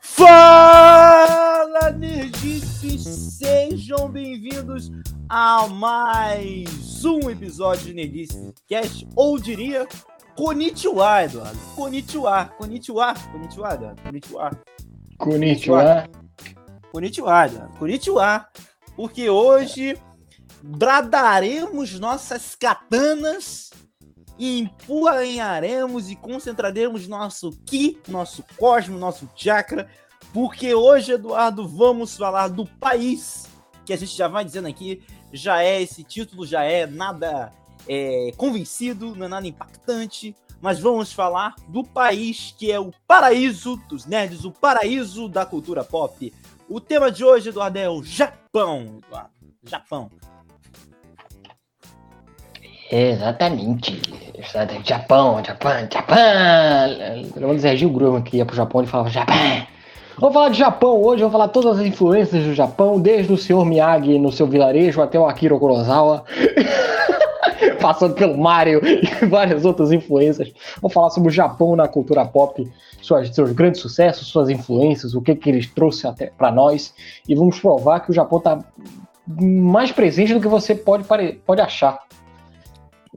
Fala, nerdices! Sejam bem-vindos a mais um episódio de Nerdice Cast, ou diria, Konnichiwa, Eduardo. Konnichiwa, Konnichiwa, Konnichiwa, Eduardo. Konnichiwa. Konnichiwa. Konnichiwa, Eduardo. Konnichiwa. Porque hoje bradaremos nossas katanas e empunharemos e concentraremos nosso ki, nosso cosmo, nosso chakra, porque hoje, Eduardo, vamos falar do país, que a gente já vai dizendo aqui, já é esse título, já é nada é, convencido, não é nada impactante, mas vamos falar do país que é o paraíso dos nerds, o paraíso da cultura pop. O tema de hoje, Eduardo, é o Japão, Eduardo. Japão. Exatamente. Japão, Japão, Japão. Pelo menos é Gil que ia pro Japão e falava Japão. Vamos falar de Japão hoje, vamos falar todas as influências do Japão, desde o Sr. Miyagi no seu vilarejo até o Akira Kurosawa. Passando pelo Mario e várias outras influências. Vamos falar sobre o Japão na cultura pop, suas, seus grandes sucessos, suas influências, o que, que eles trouxe até para nós. E vamos provar que o Japão está mais presente do que você pode, pode achar.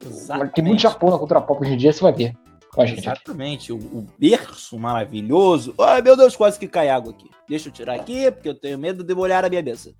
Exatamente. Tem muito Japão na cultura pop hoje em dia, você vai ver com a gente. Exatamente, o, o, berço maravilhoso. Ai meu Deus, quase que cai água aqui. Deixa eu tirar aqui, porque eu tenho medo de molhar a minha mesa.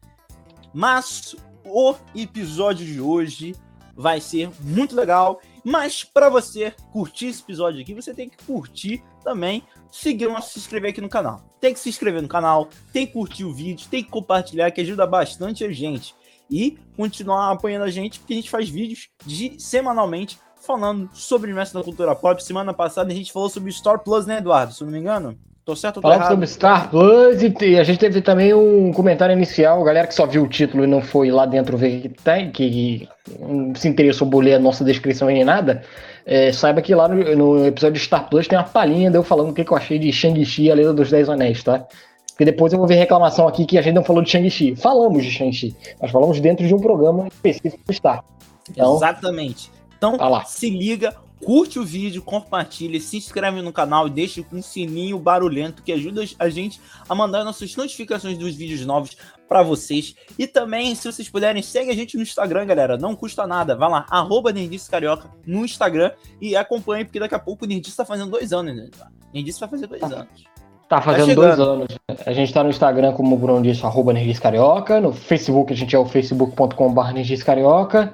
Mas o episódio de hoje vai ser muito legal. Mas para você curtir esse episódio aqui, você tem que curtir também, seguir e se inscrever aqui no canal. Tem que se inscrever no canal, tem que curtir o vídeo, tem que compartilhar, que ajuda bastante a gente. E continuar apoiando a gente, porque a gente faz vídeos de, semanalmente falando sobre o universo da cultura pop. Semana passada a gente falou sobre Star Plus, né, Eduardo? Se não me engano. Tô certo ou tô Falamos sobre Star Plus e a gente teve também um comentário inicial, galera que só viu o título e não foi lá dentro ver que tem, que não se interessou por ler a nossa descrição nem nada, é, saiba que lá no, no, episódio de Star Plus tem uma palhinha de eu falando o que, que eu achei de Shang-Chi, a Lenda dos Dez Anéis, tá? Porque depois eu vou ver reclamação aqui que a gente não falou de Shang-Chi. Falamos de Shang-Chi, mas falamos dentro de um programa específico do Star. Então, Exatamente. Então, tá se liga, curte o vídeo, compartilha, se inscreve no canal e deixa um sininho barulhento que ajuda a gente a mandar nossas notificações dos vídeos novos para vocês. E também, se vocês puderem, segue a gente no Instagram, galera. Não custa nada. Vai lá, arroba Nerdice Carioca no Instagram e acompanhe, porque daqui a pouco o Nerdice tá fazendo dois anos, né? Nerdice vai fazer dois tá. anos. Tá fazendo tá dois anos. A gente tá no Instagram, como o Bruno disse, arroba Carioca. No Facebook a gente é o facebook.com.br Carioca.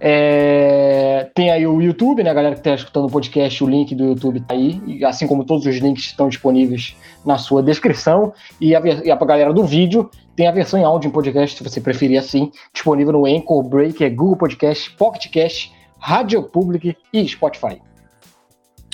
É, tem aí o YouTube, né, galera que está escutando o podcast, o link do YouTube tá aí, assim como todos os links estão disponíveis na sua descrição. E a, e a galera do vídeo tem a versão em áudio em podcast, se você preferir assim, disponível no Anchor, Breaker, Google Podcast, Pocket Cast, Rádio Public e Spotify.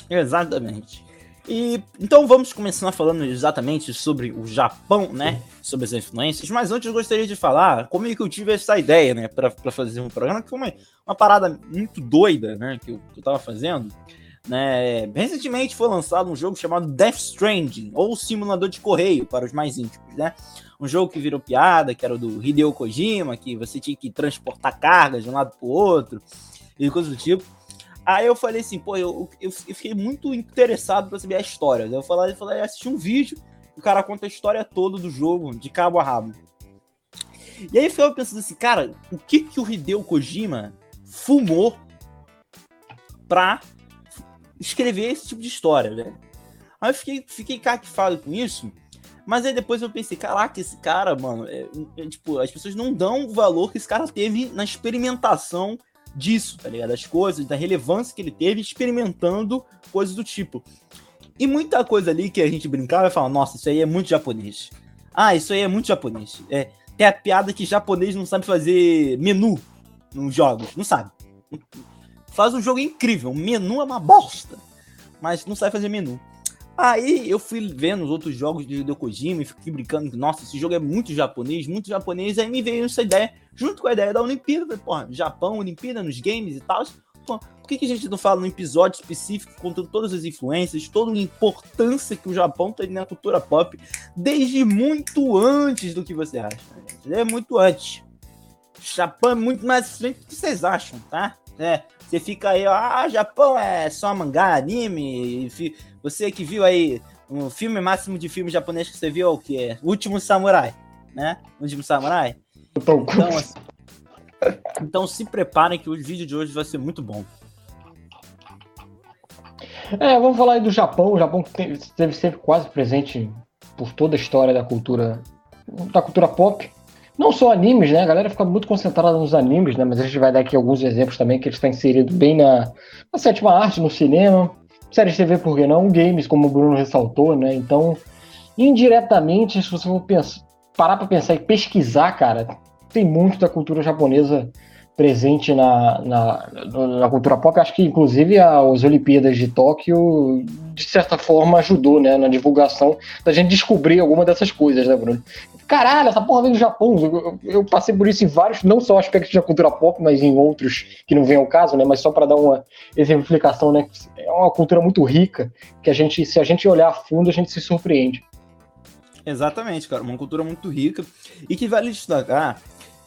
Exatamente. E então vamos começar falando exatamente sobre o Japão, né? Sobre as influências. Mas antes eu gostaria de falar como é que eu tive essa ideia, né? Para fazer um programa que foi uma, uma parada muito doida, né? Que eu, que eu tava fazendo. Né? Recentemente foi lançado um jogo chamado Death Stranding, ou Simulador de Correio, para os mais íntimos, né? Um jogo que virou piada, que era o do Hideo Kojima, que você tinha que transportar cargas de um lado para o outro, e coisas do tipo. Aí eu falei assim, pô, eu, eu, eu fiquei muito interessado para saber a história. Eu falei, eu falei, assisti um vídeo, o cara conta a história toda do jogo, de cabo a rabo. E aí eu pensando assim, cara, o que que o Hideo Kojima fumou pra escrever esse tipo de história, velho? Aí eu fiquei, fiquei caquifado com isso, mas aí depois eu pensei, caraca, esse cara, mano, é, é, tipo, as pessoas não dão o valor que esse cara teve na experimentação disso, tá ligado? Das coisas, da relevância que ele teve experimentando coisas do tipo. E muita coisa ali que a gente brincava e falava, nossa, isso aí é muito japonês. Ah, isso aí é muito japonês. É, tem a piada que japonês não sabe fazer menu nos jogos. Não sabe. Faz um jogo incrível. O menu é uma bosta. Mas não sabe fazer menu. Aí eu fui vendo os outros jogos de Hideo Kojima e fiquei brincando, nossa, esse jogo é muito japonês, muito japonês. Aí me veio essa ideia, junto com a ideia da Olimpíada, porra, Japão, Olimpíada nos games e tal. Por que, que a gente não fala num episódio específico contando todas as influências, toda a importância que o Japão tem na cultura pop, desde muito antes do que você acha? Né, É muito antes. O Japão é muito mais frente do que vocês acham, tá? É, Você fica aí, ó, ah, Japão é só mangá, anime. Você que viu aí um filme máximo de filme japonês que você viu é o que? Último Samurai, né? Último Samurai. Então, assim, então se preparem que o vídeo de hoje vai ser muito bom. É, vamos falar aí do Japão. O Japão esteve sempre quase presente por toda a história da cultura da cultura pop. Não só animes, né? A galera fica muito concentrada nos animes, né? Mas a gente vai dar aqui alguns exemplos também que eles estão inseridos bem na, na sétima arte, no cinema, séries de TV, por que não? Games, como o Bruno ressaltou, né? Então, indiretamente, se você for pensar, parar para pensar e pesquisar, cara, tem muito da cultura japonesa presente na, na, na, cultura pop. Acho que, inclusive, as Olimpíadas de Tóquio, de certa forma, ajudou né, na divulgação da gente descobrir alguma dessas coisas, né, Bruno? Caralho, essa porra vem do Japão. Eu, eu, passei por isso em vários, não só aspectos da cultura pop, mas em outros que não vem ao caso, né? Mas só para dar uma exemplificação, né? É uma cultura muito rica que a gente, se a gente olhar a fundo, a gente se surpreende. Exatamente, cara, uma cultura muito rica e que vale destacar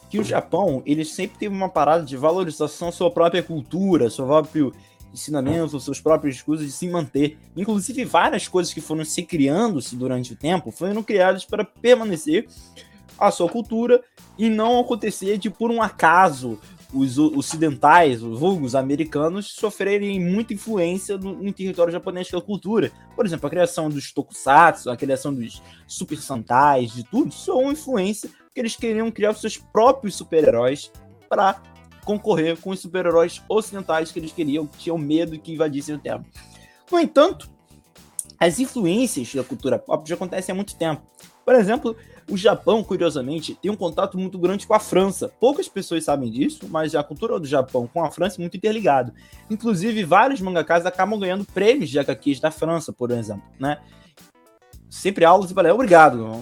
que o Japão, ele sempre teve uma parada de valorização sua própria cultura, seu próprio ensinamento, seus próprios discursos de se manter. Inclusive, várias coisas que foram se criando-se durante o tempo foram criadas para permanecer a sua cultura e não acontecer de, por um acaso, os ocidentais, os vulgos americanos, sofrerem muita influência no, no, território japonês pela cultura. Por exemplo, a criação dos tokusatsu, a criação dos super santais, de tudo, isso é influência que eles queriam criar os seus próprios super-heróis para concorrer com os super-heróis ocidentais que eles queriam, que tinham medo que invadissem o Terra. No entanto, as influências da cultura pop já acontecem há muito tempo. Por exemplo, o Japão, curiosamente, tem um contato muito grande com a França. Poucas pessoas sabem disso, mas a cultura do Japão com a França é muito interligada. Inclusive, vários mangakas acabam ganhando prêmios de HQs da França, por exemplo, né? Sempre aulas e balé. Obrigado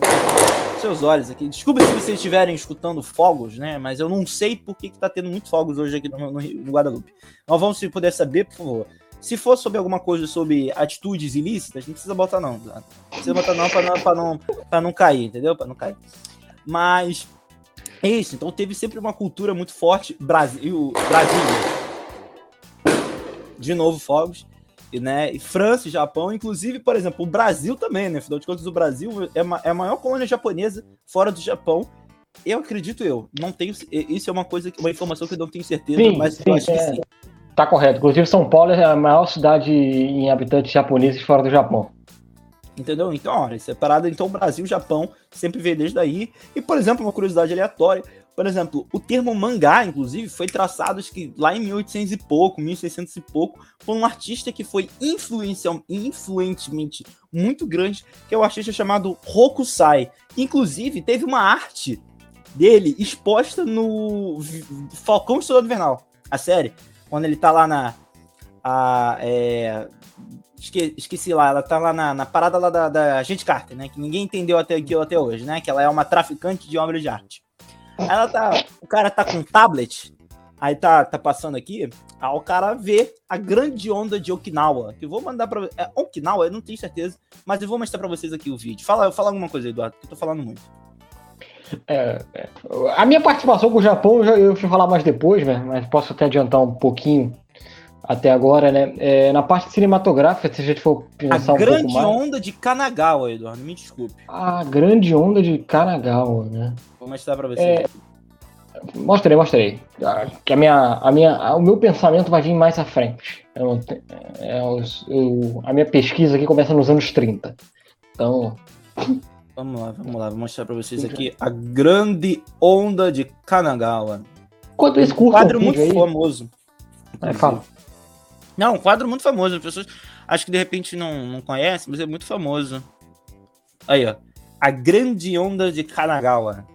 seus olhos aqui. Desculpa se vocês estiverem escutando fogos, né? Mas eu não sei por que, que tá tendo muitos fogos hoje aqui no, no, no Guadalupe. Nós vamos, se puder saber, por favor. Se for sobre alguma coisa sobre atitudes ilícitas, não precisa botar não. Tá? Não precisa botar não pra não, não, não cair, entendeu? Pra não cair. Mas é isso. Então teve sempre uma cultura muito forte. Brasil, Brasília. De novo, fogos né? E França e Japão, inclusive, por exemplo, o Brasil também, né? Afinal de contas, o Brasil é, é a maior colônia japonesa fora do Japão. Eu acredito eu. Não tenho. Isso é uma coisa, uma informação que eu não tenho certeza, sim, mas sim, eu acho é, que sim. Tá correto. Inclusive, São Paulo é a maior cidade em habitantes japoneses fora do Japão. Entendeu? Então, olha, separado, então Brasil e Japão sempre veio desde aí. E, por exemplo, uma curiosidade aleatória, por exemplo, o termo mangá, inclusive, foi traçado que lá em 1800 e pouco, 1600 e pouco, por um artista que foi influentemente muito grande, que é o um artista chamado Hokusai. Inclusive, teve uma arte dele exposta no Falcão Estrela Invernal, a série, quando ele tá lá na. A, é, esque, esqueci lá, ela tá lá na, na parada lá da, da Gente Carter, né? Que ninguém entendeu até aquilo até hoje, né? Que ela é uma traficante de obras de arte. Ela tá. O cara tá com um tablet, aí tá, tá passando aqui, aí o cara vê a grande onda de Okinawa. Que eu vou mandar pra. É Okinawa, eu não tenho certeza, mas eu vou mostrar pra vocês aqui o vídeo. Fala, fala alguma coisa, Eduardo, que eu tô falando muito. É, é, a minha participação com o Japão eu, eu fui falar mais depois, né? Mas posso até adiantar um pouquinho até agora, né? É, na parte cinematográfica, se a gente for pensar a um grande onda de Kanagawa, Eduardo, me desculpe. A grande onda de Kanagawa, né? Vou mostrar para você. É... Mostrei, mostrei. Ah, que a minha, a minha, o meu pensamento vai vir mais à frente. Eu, é, eu, a minha pesquisa aqui começa nos anos 30. Então. Vamos lá, vamos lá, vou mostrar para vocês aqui a grande onda de Kanagawa. Quanto esse curso? Um quadro muito aí? famoso. É, fala. Não, um quadro muito famoso. As pessoas acho que de repente não, não conhecem, mas é muito famoso. Aí, ó. A Grande Onda de Kanagawa.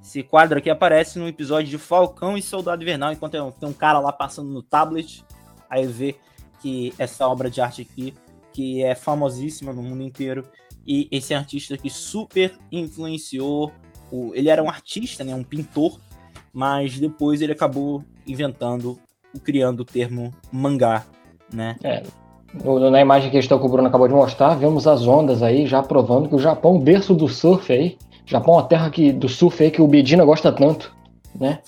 Esse quadro aqui aparece no episódio de Falcão e Soldado Invernal, enquanto tem um cara lá passando no tablet. Aí vê que essa obra de arte aqui, que é famosíssima no mundo inteiro, e esse artista que super influenciou. O, ele era um artista, né, um pintor, mas depois ele acabou inventando criando o termo mangá, né? É. Na imagem que o Bruno acabou de mostrar, vemos as ondas aí já provando que o Japão, berço do surf aí, Japão, a terra que, do surf aí que o Medina gosta tanto, né?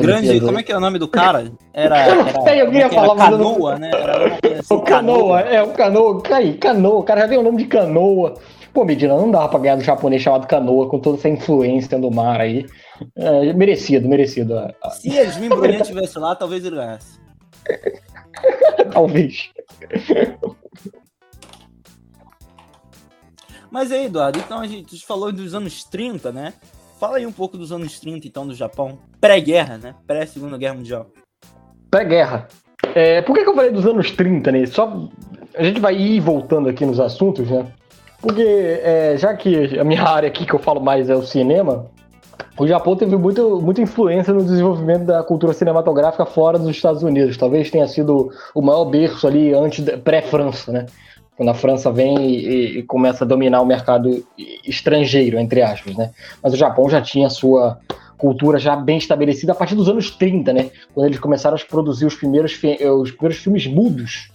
Grande, como é que é o nome do cara? Era. era eu ia falar, canoa, né? Era assim, o canoa, é, o canoa, cai, canoa, o cara já tem o nome de canoa. Pô, Medina, não dava pra ganhar do japonês chamado canoa com toda essa influência do mar aí. É, merecido, merecido. Se Yasmin Brunet estivesse lá, talvez ele ganhasse. talvez. Mas aí, Eduardo, então a gente falou dos anos 30, né? Fala aí um pouco dos anos 30, então, do Japão. Pré-guerra, né? Pré-segunda guerra mundial. Pré-guerra. É, por que, que, eu falei dos anos 30, né? Só a gente vai ir voltando aqui nos assuntos, né? Porque é, já que a minha área aqui que eu falo mais é o cinema, o Japão teve muito, muita influência no desenvolvimento da cultura cinematográfica fora dos Estados Unidos. Talvez tenha sido o maior berço ali antes pré-França, né? quando a França vem e, e, começa a dominar o mercado estrangeiro, entre aspas, né? Mas o Japão já tinha sua cultura já bem estabelecida a partir dos anos 30, né? Quando eles começaram a produzir os primeiros, os primeiros filmes mudos,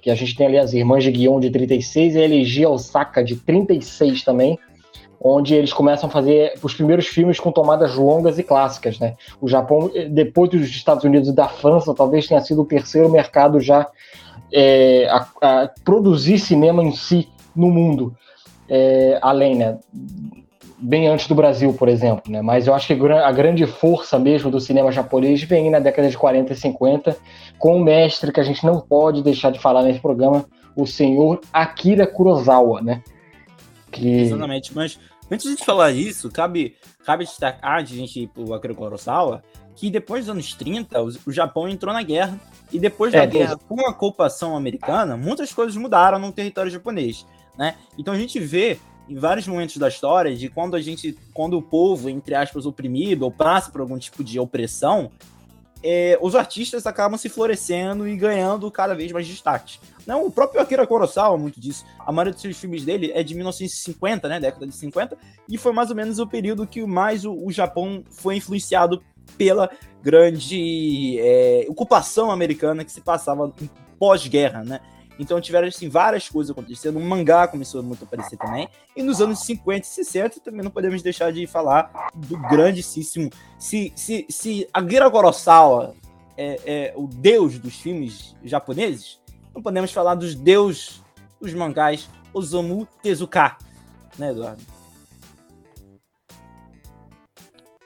que a gente tem ali as Irmãs de Guion de 36 e a Elegia Osaka de 36 também, onde eles começam a fazer os primeiros filmes com tomadas longas e clássicas, né? O Japão, depois dos Estados Unidos e da França, talvez tenha sido o terceiro mercado já é, a, a produzir cinema em si no mundo, é, além, né? Bem antes do Brasil, por exemplo, né? Mas eu acho que a grande força mesmo do cinema japonês vem na década de 40 e 50, com um mestre que a gente não pode deixar de falar nesse programa, o senhor Akira Kurosawa, né? Que... Exatamente, mas antes de falar isso, cabe, cabe destacar, de a gente ir pro Akira Kurosawa, que depois dos anos 30, o Japão entrou na guerra, e depois da é, guerra, com a ocupação americana, muitas coisas mudaram no território japonês, né? Então a gente vê em vários momentos da história de quando a gente, quando o povo, entre aspas, oprimido ou passa por algum tipo de opressão, é, os artistas acabam se florescendo e ganhando cada vez mais destaque. Não, o próprio Akira Kurosawa, muito disso. A maioria dos seus filmes dele é de 1950, né, década de 50, e foi mais ou menos o período que mais o, o Japão foi influenciado pela grande é, ocupação americana que se passava pós-guerra, né? Então tiveram assim, várias coisas acontecendo. O mangá começou muito a aparecer também. E nos anos 50 e 60 também não podemos deixar de falar do grandíssimo. Se, se, se Akira Kurosawa é, é o deus dos filmes japoneses, não podemos falar dos deus dos mangás Osamu Tezuka, né, Eduardo?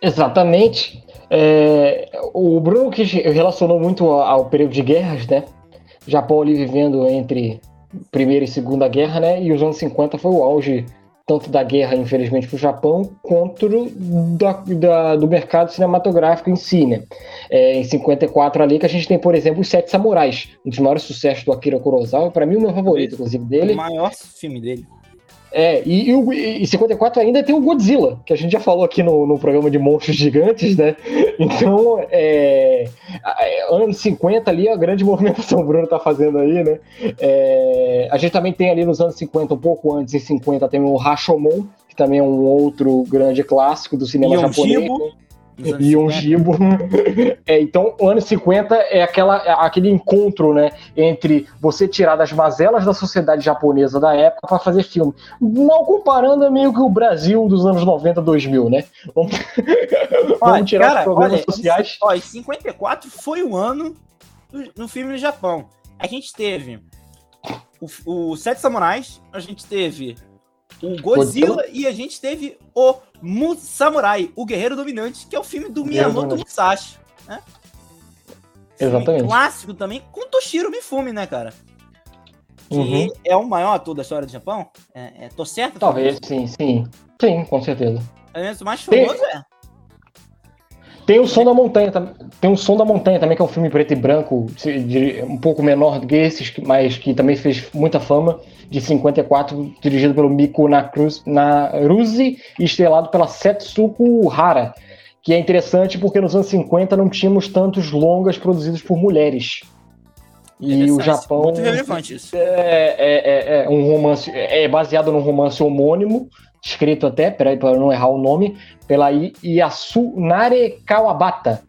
Exatamente. É, o Bruno que relacionou muito ao período de guerras, né? Japão ali vivendo entre Primeira e Segunda Guerra, né? E os anos 50 foi o auge tanto da guerra, infelizmente, para o Japão, quanto da, da, do mercado cinematográfico em si, né? É, em 54 ali que a gente tem, por exemplo, Os Sete Samurais, um dos maiores sucessos do Akira Kurosawa, para mim o meu favorito, inclusive, dele. O maior filme dele. É, e, e, e 54 ainda tem o Godzilla, que a gente já falou aqui no, no programa de monstros gigantes, né? Então, é, anos 50 ali, a grande movimentação que o Bruno tá fazendo aí, né? É, a gente também tem ali nos anos 50, um pouco antes, em 50, tem o Rashomon, que também é um outro grande clássico do cinema japonês. Né? E um gibo. É, então, o ano 50 é aquela, é aquele encontro, né, entre você tirar das mazelas da sociedade japonesa da época para fazer filme. Mal comparando é meio que o Brasil dos anos 90, 2000, né? Vamos, Vamos tirar cara, os problemas olha, sociais. Ó, 54 foi o ano do, no filme no Japão. A gente teve o, o Sete Samurais, a gente teve o Godzilla e a gente teve o Mu Samurai, o Guerreiro Dominante, que é o filme do Miyamoto Musashi, né? Exatamente. clássico também, com Toshiro Mifune, né, cara? Que uhum. é o maior ator da história do Japão. É, é, tô certo? Talvez, sim, sim. Sim, com certeza. É o mais famoso, é. Tem o Som da Montanha, tem o Som da Montanha também, que é um filme preto e branco, um pouco menor do que esses, mas que também fez muita fama, de 54, dirigido pelo Miko Naruse e estrelado pela Setsuko Hara, que é interessante porque nos anos 50 não tínhamos tantos longas produzidos por mulheres. E o Japão. Muito relevante isso. É, é, é, é um romance. É baseado num romance homônimo, escrito até, peraí, para não errar o nome, pela Yasunare Kawabata,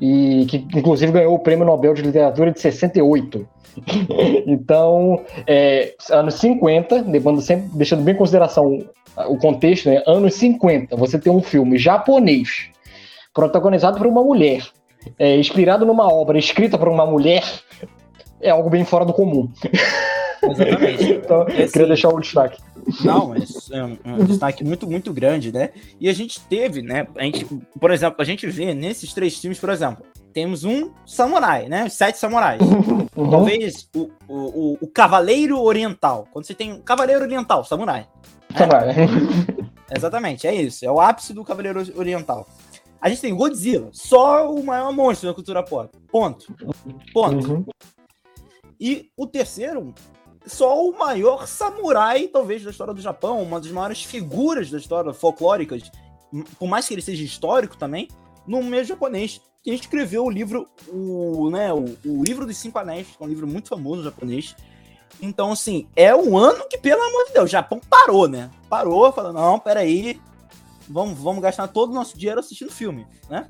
e que inclusive ganhou o Prêmio Nobel de Literatura de 68. então, é, anos 50, levando sempre, deixando bem em consideração o contexto, né? anos 50, você tem um filme japonês protagonizado por uma mulher, é, inspirado numa obra escrita por uma mulher, é algo bem fora do comum. Exatamente. então, é, queria assim, deixar o destaque. Não, mas é um, um, destaque muito, muito grande, né? E a gente teve, né? A gente, por exemplo, a gente vê nesses três filmes, por exemplo, temos um samurai, né? Sete samurais. Uhum. Talvez o, o, o, Cavaleiro Oriental. Quando você tem um Cavaleiro Oriental, samurai. Né? Samurai. Exatamente, é isso. É o ápice do Cavaleiro Oriental. A gente tem Godzilla, só o maior monstro da cultura pop. Ponto. Ponto. Uhum. E o terceiro, só o maior samurai, talvez, da história do Japão, uma das maiores figuras da história folclóricas, por mais que ele seja histórico também, no meio japonês, que escreveu o livro, o, né, o, o livro dos Cinco Anéis, que é um livro muito famoso japonês. Então, assim, é um ano que, pelo amor de Deus, o Japão parou, né? Parou, falou, não, peraí, vamos, vamos gastar todo o nosso dinheiro assistindo filme, né?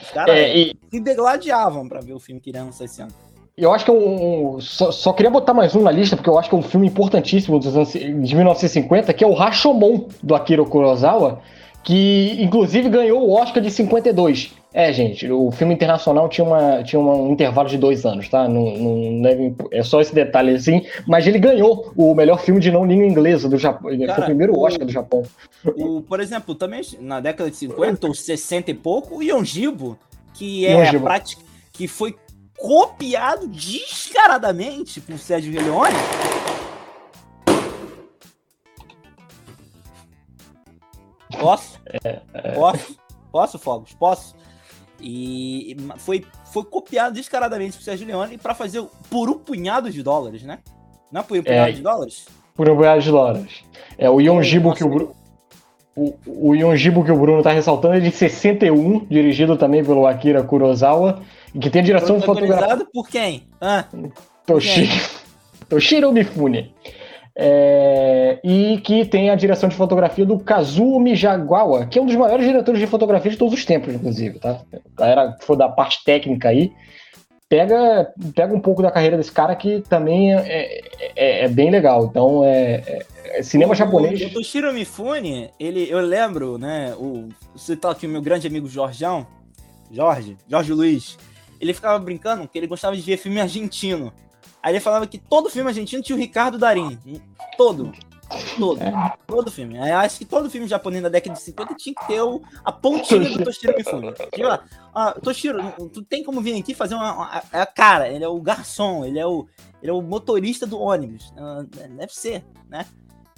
Os caras é, e... se degladiavam para ver o filme que iria lançar esse ano. Eu acho que é um. Só, só, queria botar mais um na lista, porque eu acho que é um filme importantíssimo dos anos, de 1950, que é o Rashomon, do Akira Kurosawa, que inclusive ganhou o Oscar de 52. É, gente, o filme internacional tinha, uma, tinha um intervalo de dois anos, tá? Não, não deve, é só esse detalhe assim, mas ele ganhou o melhor filme de não língua inglesa do Japão. Cara, foi o primeiro Oscar do Japão. O, por exemplo, também na década de 50 ou 60 e pouco, o Yonjibo, que é a prática, que foi copiado descaradamente por Sérgio Leone. Posso? É, é... Posso? Posso, Fogos? Posso? E foi, foi copiado descaradamente por Sérgio Leone para fazer por um punhado de dólares, né? Não é por um punhado é, de dólares? Por um punhado de dólares. É o Yonjibo que o Bruno. O, o Yonjibo que o Bruno tá ressaltando é de 61, dirigido também pelo Akira Kurosawa, que tem direção de fotografia. por quem? Ah, Toshiro, Toshiro Mifune. É, e que tem a direção de fotografia do Kazuo Mijagawa, que é um dos maiores diretores de fotografia de todos os tempos, inclusive, tá? A galera que for da parte técnica aí, pega, pega um pouco da carreira desse cara que também é, é, é bem legal. Então, é, é, é cinema o, japonês. O Toshiro Mifune, ele, eu lembro, né? O, você tá aqui, o meu grande amigo Jorgeão, Jorge, Jorge Luiz, ele ficava brincando que ele gostava de ver filme argentino. Aí ele falava que todo filme argentino tinha o Ricardo Darim. Todo. Todo. É. Todo filme. Aí acho que todo filme japonês da década de 50 tinha que ter o, a pontinha do Toshiro Mifune. Tipo, ah, Toshiro, tu tem como vir aqui fazer uma, uma, a cara, ele é o garçom, ele é o, ele é o motorista do ônibus. Ah, deve ser, né?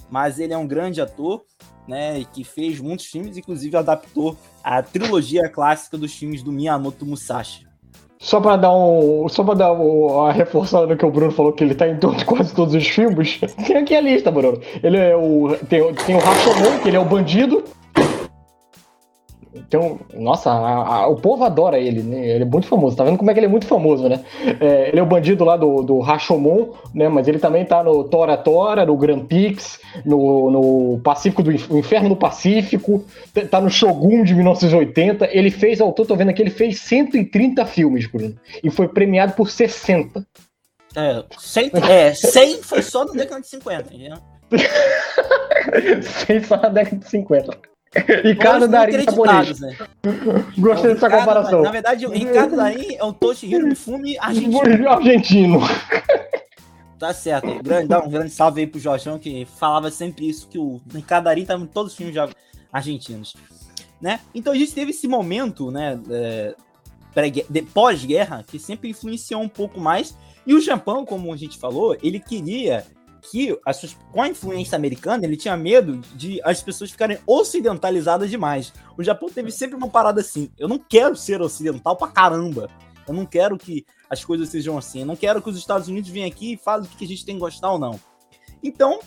Mas ele é um grande ator, né? Que fez muitos filmes, inclusive adaptou a trilogia clássica dos filmes do Miyamoto Musashi. Só pra dar um. Só pra dar uma reforçada no que o Bruno falou, que ele tá em todo, quase todos os filmes. Tem aqui a lista, Bruno. Ele é o. Tem, tem o Rashomon, que ele é o bandido. Então, nossa, a, a, o povo adora ele, né? Ele é muito famoso. Tá vendo como é que ele é muito famoso, né? É, ele é o bandido lá do, do Rashomon, né? Mas ele também tá no Tora Tora, no Grand Prix, no, no Pacífico do Inferno no Pacífico, tá no Shogun de 1980. Ele fez, ó, tô vendo aqui, ele fez 130 filmes, Bruno. E foi premiado por 60. É, 100, é, 100 foi só na década de 50, entendeu? 100 só na década de 50. Ricardo Darim japonês. Né? Gostei dessa comparação. Na verdade, o Ricardo Darim é o Toshihiro Mifune argentino. argentino. Tá certo. Grande, dá um grande salve aí pro Jorjão, que falava sempre isso, que o Ricardo Darim tá em todos os filmes argentinos. Né? Então a gente teve esse momento, né, é, pós-guerra, que sempre influenciou um pouco mais. E o Japão, como a gente falou, ele queria que, com a influência americana, ele tinha medo de as pessoas ficarem ocidentalizadas demais. O Japão teve sempre uma parada assim: eu não quero ser ocidental pra caramba. Eu não quero que as coisas sejam assim. Eu não quero que os Estados Unidos venham aqui e falem o que a gente tem que gostar ou não. Então,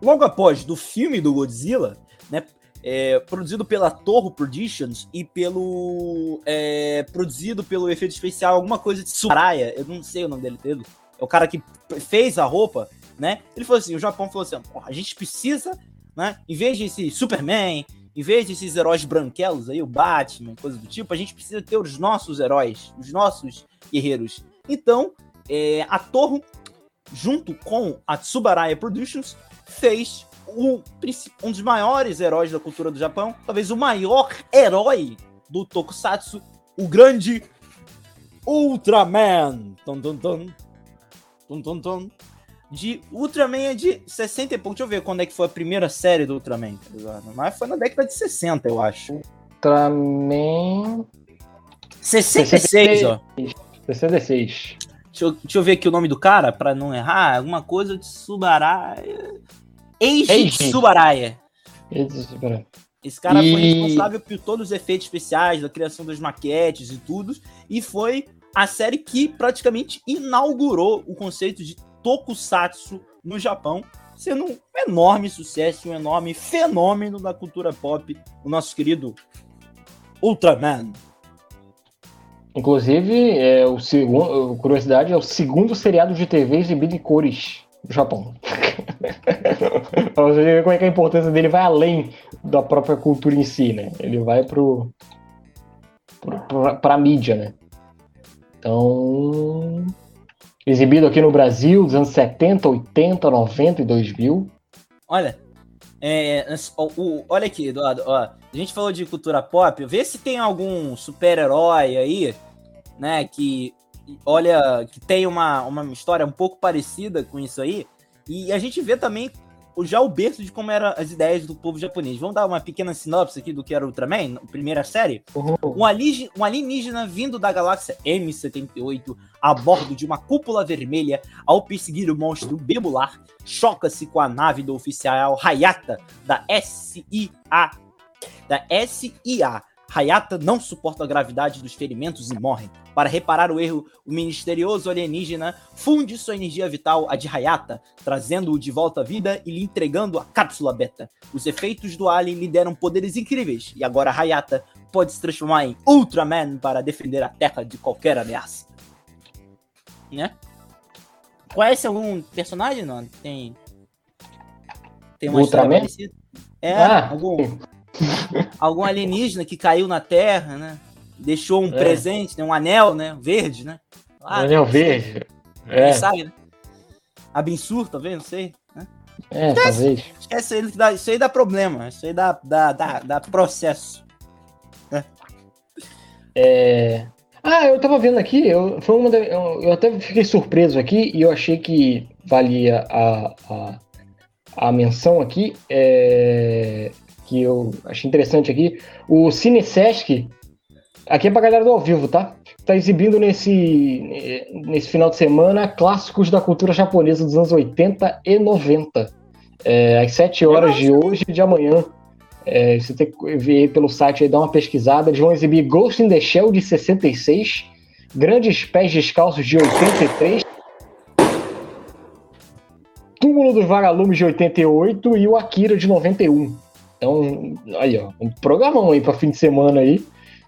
logo após do filme do Godzilla, né, é, produzido pela Torro Productions e pelo é, produzido pelo efeito especial alguma coisa de Suraya, eu não sei o nome dele, dele. É o cara que fez a roupa né? Ele falou assim, o Japão falou assim, a gente precisa, né? Em vez de Superman, em vez desses heróis branquelos aí, o Batman, coisa do tipo, a gente precisa ter os nossos heróis, os nossos guerreiros. Então, é, a Torre, junto com a Tsubaraya Productions, fez o, um dos maiores heróis da cultura do Japão, talvez o maior herói do Tokusatsu, o grande Ultraman. Tum, tum, tum. Tum, tum, tum. De Ultraman é de 60 e pouco. Deixa eu ver quando é que foi a primeira série do Ultraman. Tá Mas foi na década de 60, eu acho. Ultraman. 66, 66. ó. 66. Deixa eu, deixa eu ver aqui o nome do cara, pra não errar. Alguma coisa de Subaraya. Eiji Subaraya. Esse cara e... foi responsável por todos os efeitos especiais, da criação das maquetes e tudo. E foi a série que praticamente inaugurou o conceito de tokusatsu no Japão, sendo um enorme sucesso, um enorme fenômeno da cultura pop, o nosso querido Ultraman. Inclusive, é o segundo, curiosidade, é o segundo seriado de TV exibido em cores no Japão. pra você ver como é que a importância dele vai além da própria cultura em si, né? Ele vai pro, pro pra, pra mídia, né? Então, exibido aqui no Brasil dos anos 70, 80, 90 e 2000. Olha, é, o, o, olha aqui, Eduardo, ó, a gente falou de cultura pop, vê se tem algum super-herói aí né, que olha, que tem uma, uma história um pouco parecida com isso aí, e a gente vê também já o berço de como eram as ideias do povo japonês. Vamos dar uma pequena sinopse aqui do que era o Ultraman, primeira série? Uhum. Um, alienígena, um alienígena vindo da galáxia M78 a bordo de uma cúpula vermelha ao perseguir o monstro Bebular, choca-se com a nave do oficial Hayata da SIA da SIA Hayata não suporta a gravidade dos ferimentos e morre. Para reparar o erro, o misterioso alienígena funde sua energia vital à de Hayata, trazendo-o de volta à vida e lhe entregando a cápsula beta. Os efeitos do alien lhe deram poderes incríveis, e agora Hayata pode se transformar em Ultraman para defender a Terra de qualquer ameaça. Né? Conhece algum personagem, não? Tem. Tem uma Ultraman? É, ah. algum algum alienígena que caiu na Terra, né? Deixou um é. presente, né? um anel, né? Verde, né? Ah, um anel verde. É. Sabe, né? Abinsur, talvez, não sei. Né? É, esquece, talvez. Esquece aí, dá, isso aí dá problema. Isso aí dá, dá, dá, dá processo. É. é... Ah, eu tava vendo aqui, eu, foi uma da, eu, eu, até fiquei surpreso aqui e eu achei que valia a, a, a menção aqui. É, que eu achei interessante aqui. O Cine Sesc, aqui é pra galera do ao vivo, tá? Tá exibindo nesse, nesse final de semana clássicos da cultura japonesa dos anos 80 e 90. É, às 7 horas de hoje e de amanhã. É, você tem que ver pelo site aí, dar uma pesquisada. Eles vão exibir Ghost in the Shell de 66, Grandes Pés Descalços de 83, Túmulo dos Vagalumes de 88 e o Akira de 91. Então, aí, ó, um programão aí para fim de semana aí.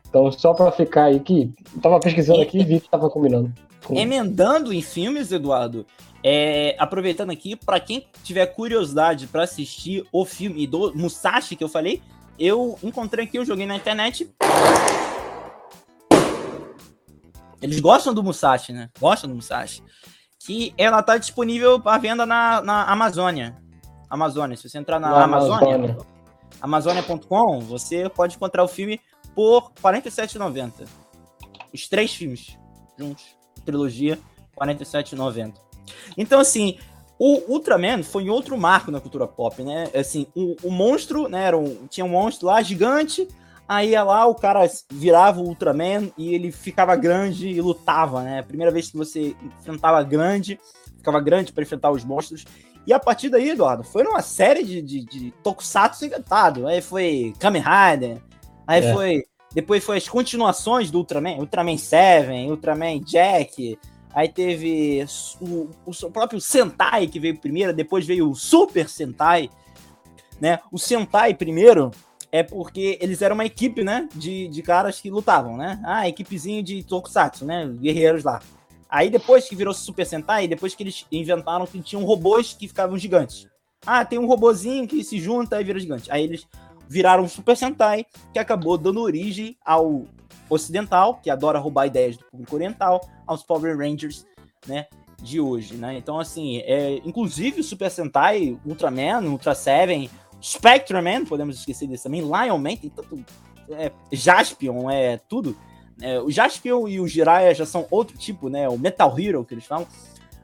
Então, só para ficar aí que tava pesquisando aqui e vi que tava combinando. Com... Emendando em filmes, Eduardo, é, aproveitando aqui, para quem tiver curiosidade para assistir o filme do Musashi que eu falei, eu encontrei aqui, eu joguei na internet. Eles gostam do Musashi, né? Gostam do Musashi. Que ela tá disponível para venda na, na Amazônia. Amazônia, se você entrar na, na Amazônia, Amazônia Amazônia.com, você pode encontrar o filme por R$ 47,90. Os três filmes juntos, trilogia, R$ 47,90. Então, assim, o Ultraman foi outro marco na cultura pop, né? Assim, o, o monstro, né? Era um, tinha um monstro lá gigante, aí ia lá, o cara virava o Ultraman e ele ficava grande e lutava, né? Primeira vez que você enfrentava grande, ficava grande para enfrentar os monstros. E a partir daí, Eduardo, foi uma série de, de, de tokusatsu inventado. Aí foi Kamen Rider, aí é. foi. Depois foi as continuações do Ultraman, Ultraman 7, Ultraman Jack. Aí teve o, o próprio Sentai que veio primeiro, depois veio o Super Sentai. Né? O Sentai primeiro é porque eles eram uma equipe, né, de, de caras que lutavam, né? Ah, equipezinho de tokusatsu, né, guerreiros lá. Aí depois que virou Super Sentai, depois que eles inventaram que tinham robôs que ficavam gigantes. Ah, tem um robozinho que se junta e vira gigante. Aí eles viraram Super Sentai, que acabou dando origem ao ocidental, que adora roubar ideias do público oriental, aos Power Rangers, né, de hoje, né? Então, assim, é, inclusive o Super Sentai, Ultraman, Ultra Seven, Spectrum Man, podemos esquecer desse também, Lion Man, tem tanto é, Jaspion, é tudo. É, o Jaspion e o Jiraiya já são outro tipo, né? O Metal Hero que eles falam.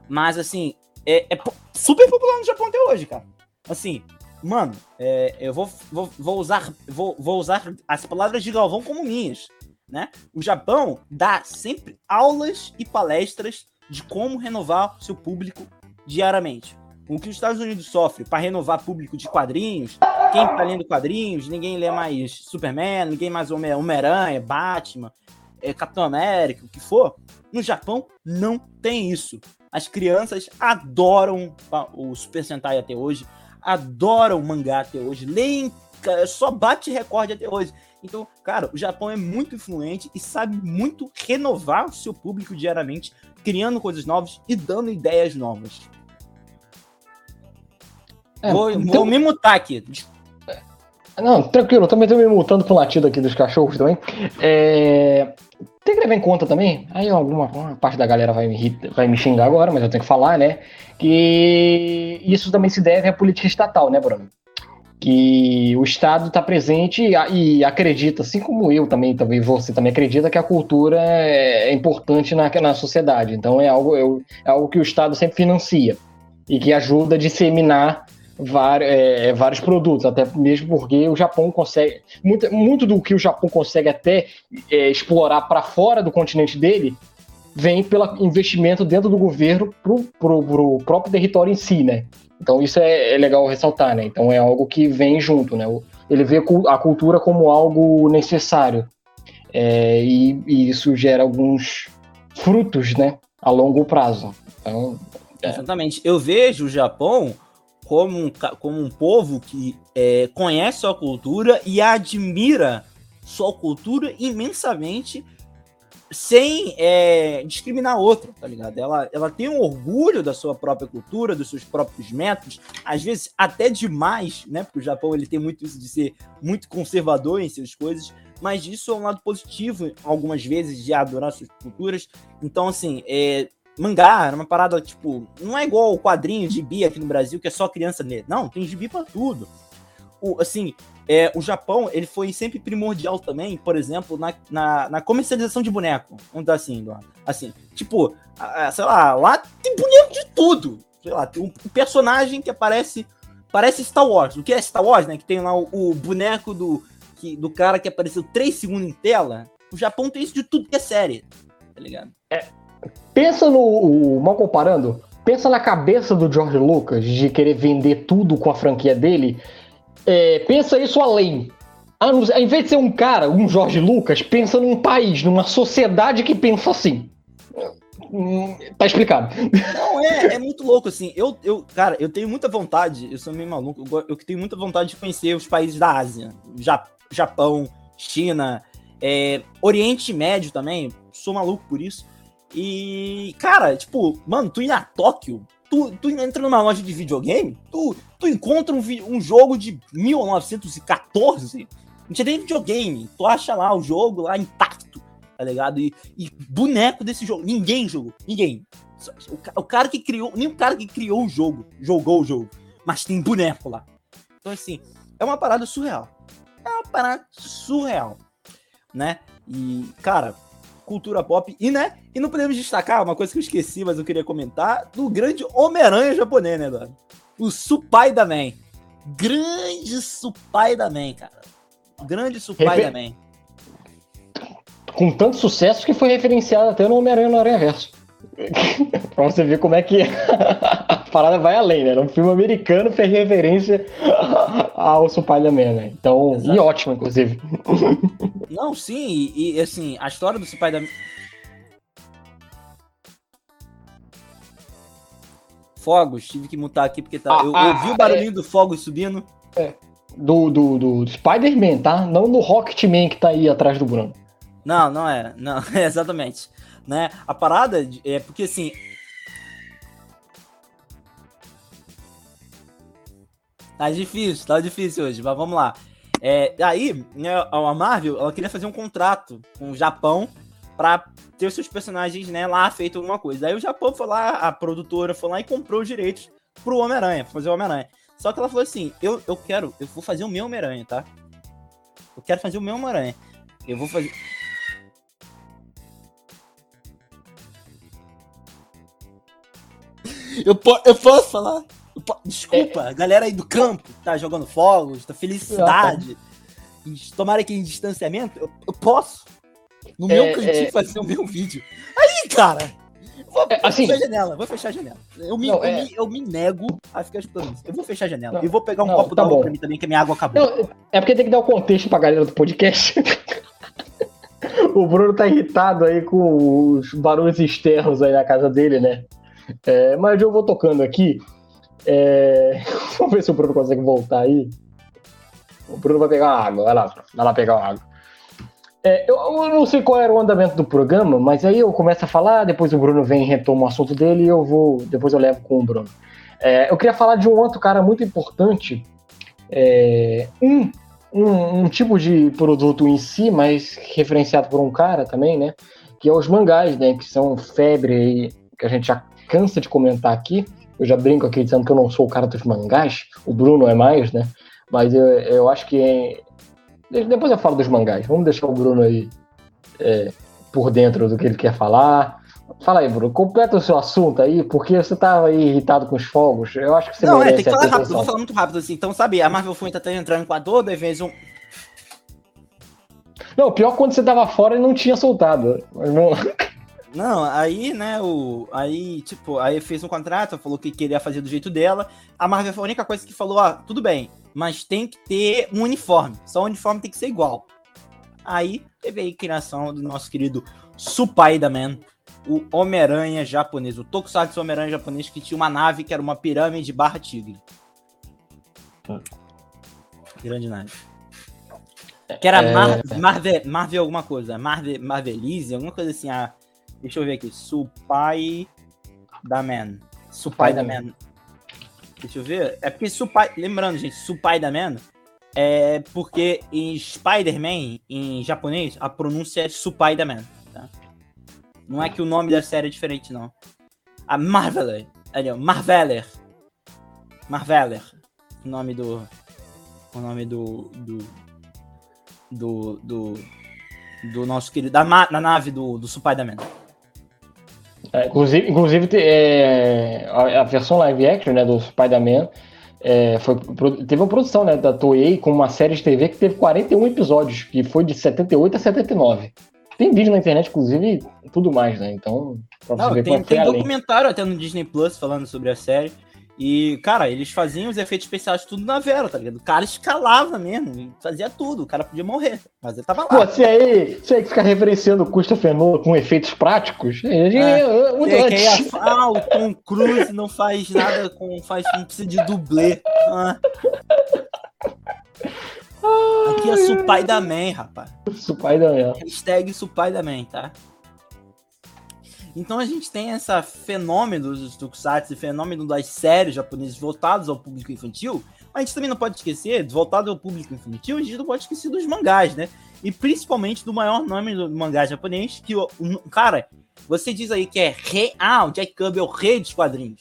Mas, assim, é, é super popular no Japão até hoje, cara. Assim, mano, é, eu vou, vou, vou, usar, vou, vou usar as palavras de Galvão como minhas, né? O Japão dá sempre aulas e palestras de como renovar seu público diariamente. O que os Estados Unidos sofrem para renovar público de quadrinhos, quem tá lendo quadrinhos, ninguém lê mais Superman, ninguém mais Homem-Aranha, Batman, é, Capitão América, o que for. No Japão não tem isso. As crianças adoram o Super Sentai até hoje, adoram mangá até hoje, leem, só bate recorde até hoje. Então, cara, o Japão é muito influente e sabe muito renovar o seu público diariamente, criando coisas novas e dando ideias novas. É, vou, então... vou me mutar aqui. Não, tranquilo, também tô me mutando com o latido aqui dos cachorros também. É... Tem que levar em conta também, aí alguma parte da galera vai me, vai me xingar agora, mas eu tenho que falar, né? Que isso também se deve à política estatal, né, Bruno? Que o Estado está presente e, acredita, assim como eu também, talvez você também acredita, que a cultura é, é importante na, na sociedade. Então é algo, é algo que o Estado sempre financia e que ajuda a disseminar vários, é, vários produtos, até mesmo porque o Japão consegue. Muito, muito do que o Japão consegue até é, explorar para fora do continente dele vem pelo investimento dentro do governo pro, pro, pro próprio território em si, né? Então isso é, é, legal ressaltar, né? Então é algo que vem junto, né? Ele vê a cultura como algo necessário. É, e, e, isso gera alguns frutos, né? A longo prazo. Então, é. Exatamente. Eu vejo o Japão como um, como um povo que é, conhece sua cultura e admira sua cultura imensamente sem é, discriminar outra, tá ligado? Ela, ela tem um orgulho da sua própria cultura, dos seus próprios métodos, às vezes até demais, né? Porque o Japão ele tem muito isso de ser muito conservador em suas coisas, mas isso é um lado positivo, algumas vezes, de adorar suas culturas. Então, assim, é, mangá, era uma parada, tipo, não é igual o quadrinho de bi aqui no Brasil, que é só criança ler. Não, tem gibi pra tudo. O, assim, é, o Japão, ele foi sempre primordial também, por exemplo, na, na, na comercialização de boneco. Vamos dar assim, assim, tipo, sei lá, lá tem boneco de tudo. Sei lá, tem um, um, personagem que aparece, parece Star Wars. O que é Star Wars, né? Que tem lá o, o boneco do, que, do cara que apareceu 3 segundos em tela. O Japão tem isso de tudo que é série, tá ligado? É, Pensa no. Mal comparando, pensa na cabeça do George Lucas de querer vender tudo com a franquia dele. É, pensa isso além. Ao invés de ser um cara, um George Lucas, pensa num país, numa sociedade que pensa assim. Hum, tá explicado. Não, é, é muito louco, assim. Eu, eu, cara, eu tenho muita vontade, eu sou meio maluco, eu, eu tenho muita vontade de conhecer os países da Ásia. Japão, China, é, Oriente Médio também, sou maluco por isso. E, cara, tipo, mano, tu ir a Tóquio, tu, tu entra numa loja de videogame, tu, tu encontra um, um jogo de 1914, não tinha nem videogame, tu acha lá o jogo lá intacto, tá ligado? E, e boneco desse jogo, ninguém jogou, ninguém. O, o, cara que criou, nem o cara que criou o jogo jogou o jogo, mas tem boneco lá. Então, assim, é uma parada surreal. É uma parada surreal, né? E, cara, cultura pop. E, né? E não podemos destacar uma coisa que eu esqueci, mas eu queria comentar, do grande Homem-Aranha japonês, né, Eduardo? O Supai da Man. Grande Supai da Man, cara. Grande Supai Refer... da Man. Com tanto sucesso que foi referenciado até no Homem-Aranha no Aranha Verso. pra você ver como é que a parada vai além, né? Um filme americano fez referência ao Spider-Man, né? Então, Exato. e ótimo, inclusive. Não, sim, e, e assim, a história do Spider-Man. Fogos, tive que mutar aqui porque tá. Ah, eu, ah, ouvi o barulhinho é... do Fogos subindo. É. Do, do, do Spider-Man, tá? Não do Rocketman que tá aí atrás do Bruno. Não, não é. Não, exatamente né? A parada é porque assim. Tá difícil, tá difícil hoje, mas vamos lá. É, aí, né, a Marvel, ela queria fazer um contrato com o Japão para ter os seus personagens, né, lá feito alguma coisa. Aí o Japão foi lá, a produtora foi lá e comprou os direitos pro Homem-Aranha, fazer o Homem-Aranha. Só que ela falou assim: eu, eu quero, eu vou fazer o meu Homem-Aranha, tá? Eu quero fazer o meu Homem-Aranha. Eu vou fazer. Eu, po eu posso falar? Desculpa, é. galera aí do campo tá jogando fogos, tá felicidade. Tomara que em distanciamento, eu, eu posso. No meu é, cantinho é... fazer o meu vídeo. Aí, cara! Vou, é, assim, fechar a janela, vou fechar a janela. Eu me, não, eu, é... me, eu me nego a ficar escutando isso. Eu vou fechar a janela. Não, e vou pegar um não, copo tá d'água pra mim também, que a minha água acabou. Não, é porque tem que dar o um contexto pra galera do podcast. o Bruno tá irritado aí com os barulhos externos aí na casa dele, né? É, mas eu vou tocando aqui. É... Vamos ver se o Bruno consegue voltar aí. O Bruno vai pegar água, vai lá, vai lá pegar água. É, eu, eu, não sei qual era o andamento do programa, mas aí eu começo a falar, depois o Bruno vem e retoma o assunto dele e eu vou, depois eu levo com o Bruno. É, eu queria falar de um outro cara muito importante, é, um, um, um, tipo de produto em si, mas referenciado por um cara também, né? Que é os mangás, né? Que são febre aí, que a gente já cansa de comentar aqui. Eu já brinco aqui dizendo que eu não sou o cara dos mangás, o Bruno é mais, né? Mas eu, eu acho que é, depois eu falo dos mangás. Vamos deixar o Bruno aí é, por dentro do que ele quer falar. Fala aí, Bruno, completa o seu assunto aí, porque você tava aí irritado com os fogos. Eu acho que você Não, é, tem que falar rápido, vou falar muito rápido assim. Então, sabe, a Marvel Full tá entrando com a dor, daí vez um. Não, pior quando você tava fora e não tinha soltado. Não... não, aí, né, o. Aí, tipo, aí fez um contrato, falou que queria fazer do jeito dela. A Marvel foi a única coisa que falou, ó, tudo bem, mas tem que ter um uniforme. Só o uniforme tem que ser igual. Aí teve aí a criação do nosso querido Spider-Man, o Homem-Aranha japonês, o Tokusatsu Homem-Aranha japonês que tinha uma nave que era uma pirâmide barra tigre. Grande nave. Que era é... Mar Marvel, Marvel alguma coisa, Marvel, Marvelize, alguma coisa assim. Ah, deixa eu ver aqui. Supai da Man. Supai da Man. Deixa eu ver. É porque Supai. Lembrando, gente, Supai da Man é porque em Spider-Man, em japonês, a pronúncia é Supai da Man. Tá? Não é que o nome da série é diferente, não. A Marveler. Ali, ó, Marveler. Marveler. O nome do. O nome do. Do. Do. do, do nosso querido. Da, da nave do, do Supai da Man. É, inclusive, inclusive é, a, a, versão live action né, do Spider-Man é, foi, teve uma produção né, da Toei com uma série de TV que teve 41 episódios, que foi de 78 a 79. Tem vídeo na internet, inclusive, tudo mais, né? Então, pra você Não, ver tem, tem documentário até no Disney Plus falando sobre a série. E, cara, eles faziam os efeitos especiais tudo na Vera, tá ligado? O cara escalava mesmo, fazia tudo, o cara podia morrer, mas ele tava lá. Pô, você aí, você aí que fica referenciando o Christopher Nolan com efeitos práticos, é, é, muito é, antes. Que ah, o Tom Cruise não faz nada com, faz, não precisa de dublê. Ah. Aqui é Supai da Man, rapaz. Supai da Man. Hashtag Supai da Man, tá? Então a gente tem esse fenômeno dos tokusatsu, fenômeno das séries japonesas voltadas ao público infantil, mas a gente também não pode esquecer, voltado ao público infantil, a gente não pode esquecer dos mangás, né? E principalmente do maior nome do mangá japonês, que, o, cara, você diz aí que é rei. Ah, o Jack Kirby é o rei dos quadrinhos.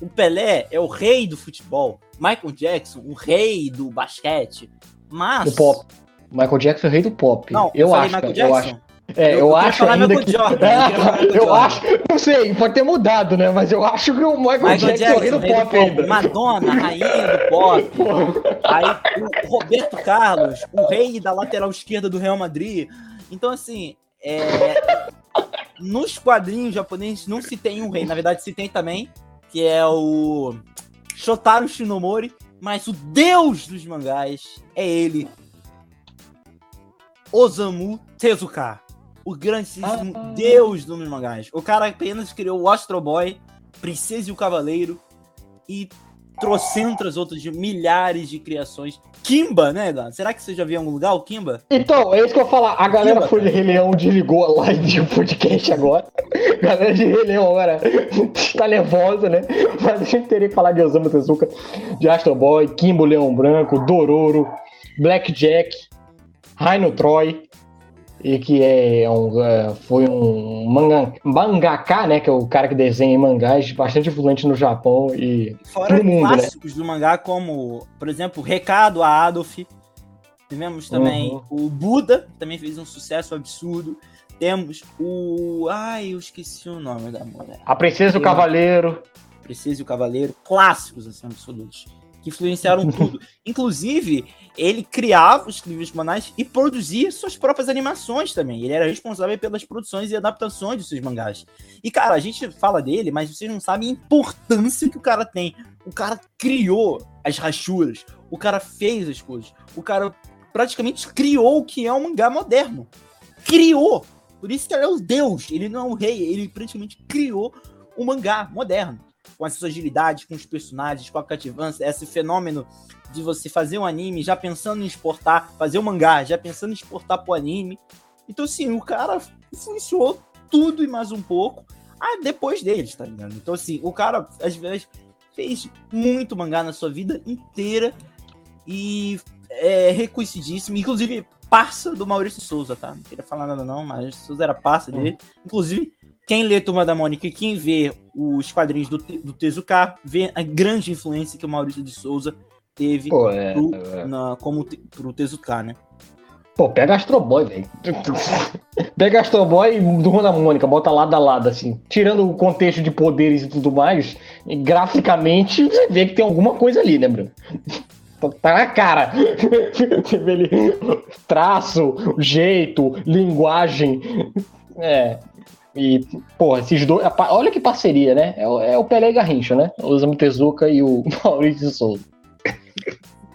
O Pelé é o rei do futebol. Michael Jackson, o rei do basquete. Mas. Do pop. Michael Jackson é o rei do pop. Não, eu, eu acho, Jackson. Eu acho. É, eu, eu acho ainda que... Jordan, eu, eu acho, não sei, pode ter mudado, né? Mas eu acho que o Michael, Michael Jackson, é o rei do pop, pop ainda. Madonna, rainha do pop. Aí o Roberto Carlos, o rei da lateral esquerda do Real Madrid. Então, assim, é... nos quadrinhos japoneses não se tem um rei. Na verdade, se tem também, que é o Shotaro Shinomori. Mas o deus dos mangás é ele, Osamu Tezuka o grandíssimo ah. deus dos mangás. O cara apenas criou o Astro Boy, Princesa e o Cavaleiro e trocentas outras de milhares de criações. Kimba, né, Dan? Será que você já viu em algum lugar o Kimba? Então, é isso que eu ia falar. A galera Kimba, foi de Rei Leão, desligou a live do podcast agora. A galera de Rei Leão agora tá nervosa, né? Mas a gente teria que falar de Osamu Tezuka, de Astro Boy, Kimba, Leão Branco, Dororo, Blackjack, Rhino Troy, e que é um, é, foi um manga, mangaka, né, que é o cara que desenha mangás bastante influente no Japão e Fora no mundo, né? clássicos né? do mangá como, por exemplo, Recado a Adolf, Tivemos também uhum. o Buda, que também fez um sucesso absurdo. Temos o. Ai, eu esqueci o nome da mulher. A Princesa e o Cavaleiro. Princesa e o Cavaleiro, clássicos assim, absolutos, que influenciaram tudo. Inclusive, ele criava os livros semanais e produzia suas próprias animações também. Ele era responsável pelas produções e adaptações dos seus mangás. E, cara, a gente fala dele, mas vocês não sabem a importância que o cara tem. O cara criou as rachuras, o cara fez as coisas, o cara praticamente criou o que é um mangá moderno. Criou! Por isso que ele é o deus, ele não é o rei, ele praticamente criou o mangá moderno com essa agilidade, com os personagens, com a cativância, esse fenômeno de você fazer um anime já pensando em exportar, fazer um mangá já pensando em exportar pro anime. Então, assim, o cara influenciou tudo e mais um pouco ah, depois deles, tá ligado? Então, assim, o cara, às vezes, fez muito mangá na sua vida inteira e é reconhecidíssimo. Inclusive, parça do Maurício Souza, tá? Não queria falar nada não, mas Souza era parça dele. Uhum. Inclusive, quem lê Turma da Mônica e quem vê os quadrinhos do, do Tezuka, vê a grande influência que o Maurício de Souza teve Pô, é, pro, é. Na, como te, pro Tezuka, né? Pô, pega Astro Boy, velho. pega Astro Boy e Turma da Mônica, bota lado a lado, assim. Tirando o contexto de poderes e tudo mais, e graficamente você vê que tem alguma coisa ali, né, Bruno? tá na cara. Traço, jeito, linguagem. É, e, pô, esses dois. Olha que parceria, né? É, o, é Pelé e Garrincha, né? O Osamu Tezuka e o Maurício Souza.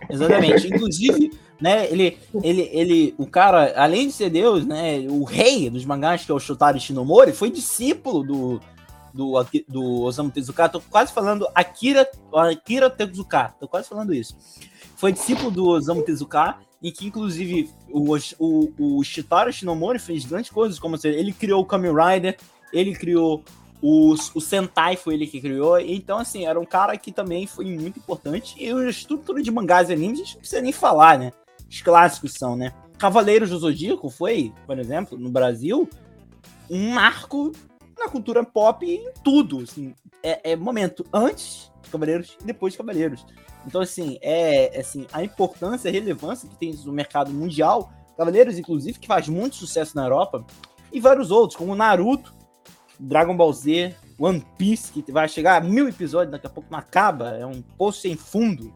Exatamente. Inclusive, né, ele, ele, ele, o cara, além de ser Deus, né, o rei dos mangás, que é o Shotaro Shinomori, foi discípulo do, do, do Osamu Tezuka. Tô quase falando Akira, Akira Tezuka. Tô quase falando isso. Foi discípulo do Osamu Tezuka em que inclusive o, o, o Shitaro Shinomori fez grandes coisas, como assim, ele criou o Kamen Rider, ele criou o, o Sentai, foi ele que criou, então assim, era um cara que também foi muito importante, e a estrutura de mangás e animes a gente não precisa nem falar, né? Os clássicos são, né? Cavaleiros do Zodíaco foi, por exemplo, no Brasil, um marco na cultura pop em tudo, assim, é, é momento antes de Cavaleiros e depois de Cavaleiros. Então, assim, é assim, a importância, a relevância que tem no mercado mundial, Cavaleiros, inclusive, que faz muito sucesso na Europa, e vários outros, como Naruto, Dragon Ball Z, One Piece, que vai chegar a mil episódios, daqui a pouco não acaba, é um poço sem fundo.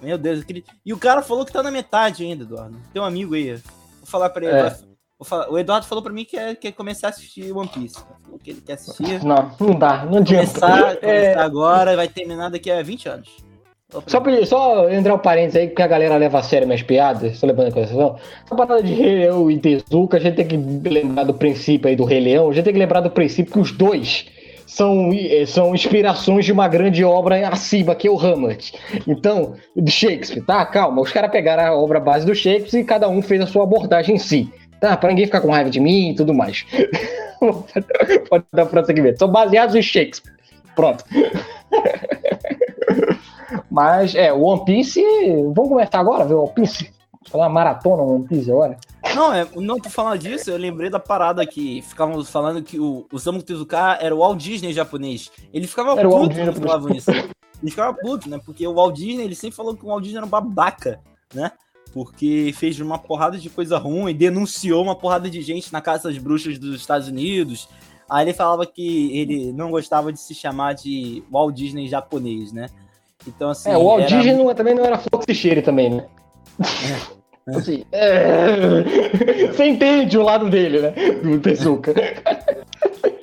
Meu Deus, aquele... e o cara falou que tá na metade ainda, Eduardo. Tem um amigo aí, vou falar pra ele. É. Falar... O Eduardo falou pra mim que quer, quer começar a assistir One Piece. Falou que ele quer assistir. Não, não dá, não adianta. Começar, começar é... agora, vai terminar daqui a 20 anos. Só, só entrar um parênteses aí, porque a galera leva a sério minhas piadas, estou levando em consideração. Essa parada de Rei Leão e Tezuka, a gente tem que lembrar do princípio aí do Rei Leão, a gente tem que lembrar do princípio que os dois são, eh, são inspirações de uma grande obra acima, que é o Hamlet. Então, de Shakespeare, tá? Calma, os caras pegaram a obra base do Shakespeare e cada um fez a sua abordagem em si. Tá? Pra ninguém ficar com raiva de mim e tudo mais. Pode dar prosseguimento. São baseados em Shakespeare. Pronto. Mas, é, o One Piece. Vamos começar agora, ver o One Piece? Fazer uma maratona One Piece agora? Não, é, não por falar disso, eu lembrei da parada que ficávamos falando que o, Samu Tezuka era o Walt Disney japonês. Ele ficava era puto quando falava isso. Ele ficava puto, né? Porque o Walt Disney, ele sempre falou que o Walt Disney era um babaca, né? Porque fez uma porrada de coisa ruim, denunciou uma porrada de gente na Casa das Bruxas dos Estados Unidos. Aí ele falava que ele não gostava de se chamar de Walt Disney japonês, né? Então, assim. É, o Walt era... Disney não, também não era Fox e também, né? É. Assim, é... Você entende o lado dele, né? Do Tezuka.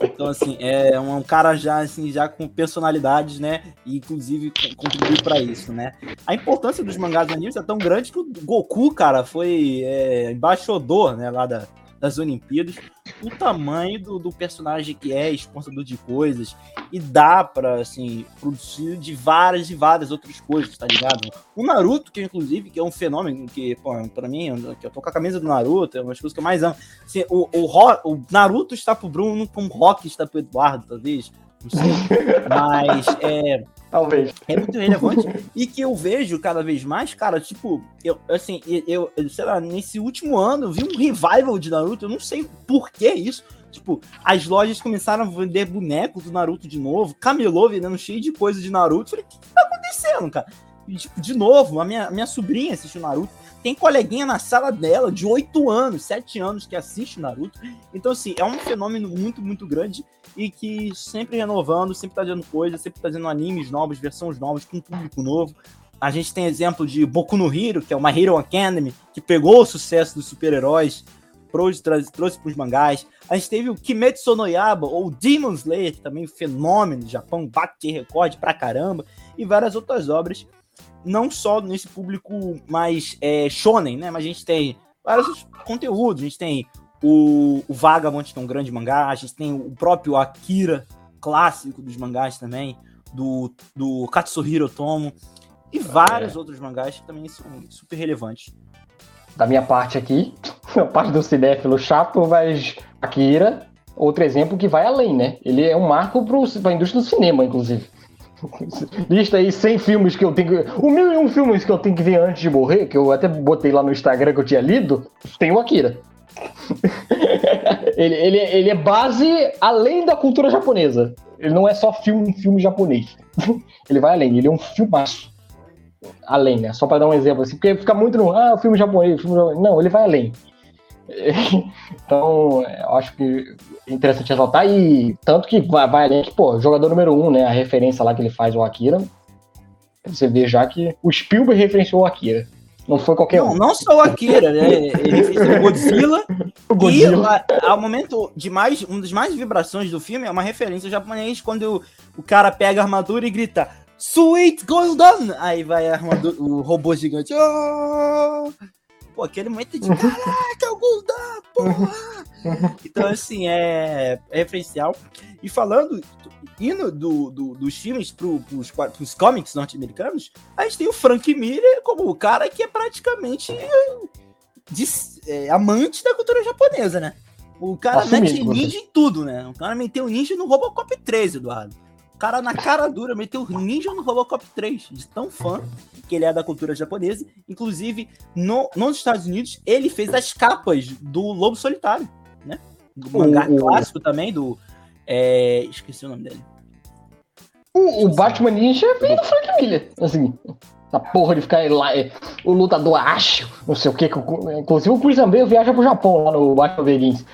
Então, assim, é um cara já, assim, já com personalidades, né? E, inclusive, contribuiu para isso, né? A importância dos mangás animes é tão grande que o Goku, cara, foi é, embaixador, né, lá da, das Olimpíadas, o tamanho do, do personagem que é, exportador de coisas, e dá pra, assim, produzir de várias e várias outras coisas, tá ligado? O Naruto, que inclusive, que é um fenômeno que, pô, pra mim, eu tô com a camisa do Naruto, é uma das coisas que eu mais amo. Assim, o, o, o Naruto está pro Bruno como o Rock está pro Eduardo, talvez. Não sei. Mas é. Talvez. É muito relevante. e que eu vejo cada vez mais, cara, tipo, eu, assim, eu, eu, sei lá, nesse último ano eu vi um revival de Naruto, eu não sei por que isso. Tipo, as lojas começaram a vender bonecos do Naruto de novo, camelô vendendo cheio de coisa de Naruto. Eu falei, o que, que tá acontecendo, cara? E, tipo, de novo, a minha, a minha sobrinha assistiu Naruto. Tem coleguinha na sala dela de 8 anos, 7 anos que assiste Naruto. Então, assim, é um fenômeno muito, muito grande e que sempre renovando, sempre trazendo coisas, sempre trazendo animes novos, versões novas, com público novo. A gente tem exemplo de Boku no Hero, que é uma Hero Academy, que pegou o sucesso dos super-heróis, trouxe, trouxe para os mangás. A gente teve o Kimetsu no Yaba, ou Demon Slayer, que também é um fenômeno do Japão, bate recorde pra caramba, e várias outras obras, não só nesse público mais é, shonen, né? Mas a gente tem vários conteúdos, a gente tem o, o Vagabond, que é um grande mangá, a gente tem o próprio Akira, clássico dos mangás também, do, do Katsuhiro Tomo, e vários é. outros mangás que também são super relevantes. Da minha parte aqui, a parte do cinéfilo chato, mas Akira, outro exemplo que vai além, né? Ele é um marco para a indústria do cinema, inclusive. Lista aí 100 filmes que eu tenho que... O mil e um filmes que eu tenho que ver antes de morrer, que eu até botei lá no Instagram que eu tinha lido, tem o Akira. ele, ele, ele é base além da cultura japonesa. Ele não é só filme, filme japonês. ele vai além, ele é um filmaço além, né? Só para dar um exemplo assim, porque fica muito no ah, filme japonês, filme japonês. Não, ele vai além. então, eu acho que é interessante ressaltar e tanto que vai, vai além que, pô, jogador número um, né? A referência lá que ele faz o Akira. Você vê já que o Spielberg referenciou o Akira. Não foi qualquer não, um. Não só o Akira, né? Ele fez o Godzilla. o Godzilla. E ao momento de mais, uma das mais vibrações do filme é uma referência japonês quando o, o cara pega a armadura e grita Sweet Golden! Aí vai a armadura, o robô gigante. Oh! Pô, aquele momento de caraca, é o Golden, porra! Então, assim, é, é referencial. E falando, indo do, do, dos filmes pro, pros, pros comics norte-americanos, a gente tem o Frank Miller como o cara que é praticamente de, é, amante da cultura japonesa, né? O cara mete ninja em tudo, né? O cara meteu ninja no Robocop 3, Eduardo. O cara na cara dura meteu ninja no Robocop 3, de tão fã que ele é da cultura japonesa. Inclusive, no, nos Estados Unidos, ele fez as capas do Lobo Solitário, né? Do mangá o, clássico também, do. É, esqueci o nome dele. O, o Batman Ninja veio do Frank Miller, assim. Essa porra de ficar lá, é, o lutador acho, não sei o que. Inclusive o Chris Ambeio viaja pro Japão lá no Batman Begins.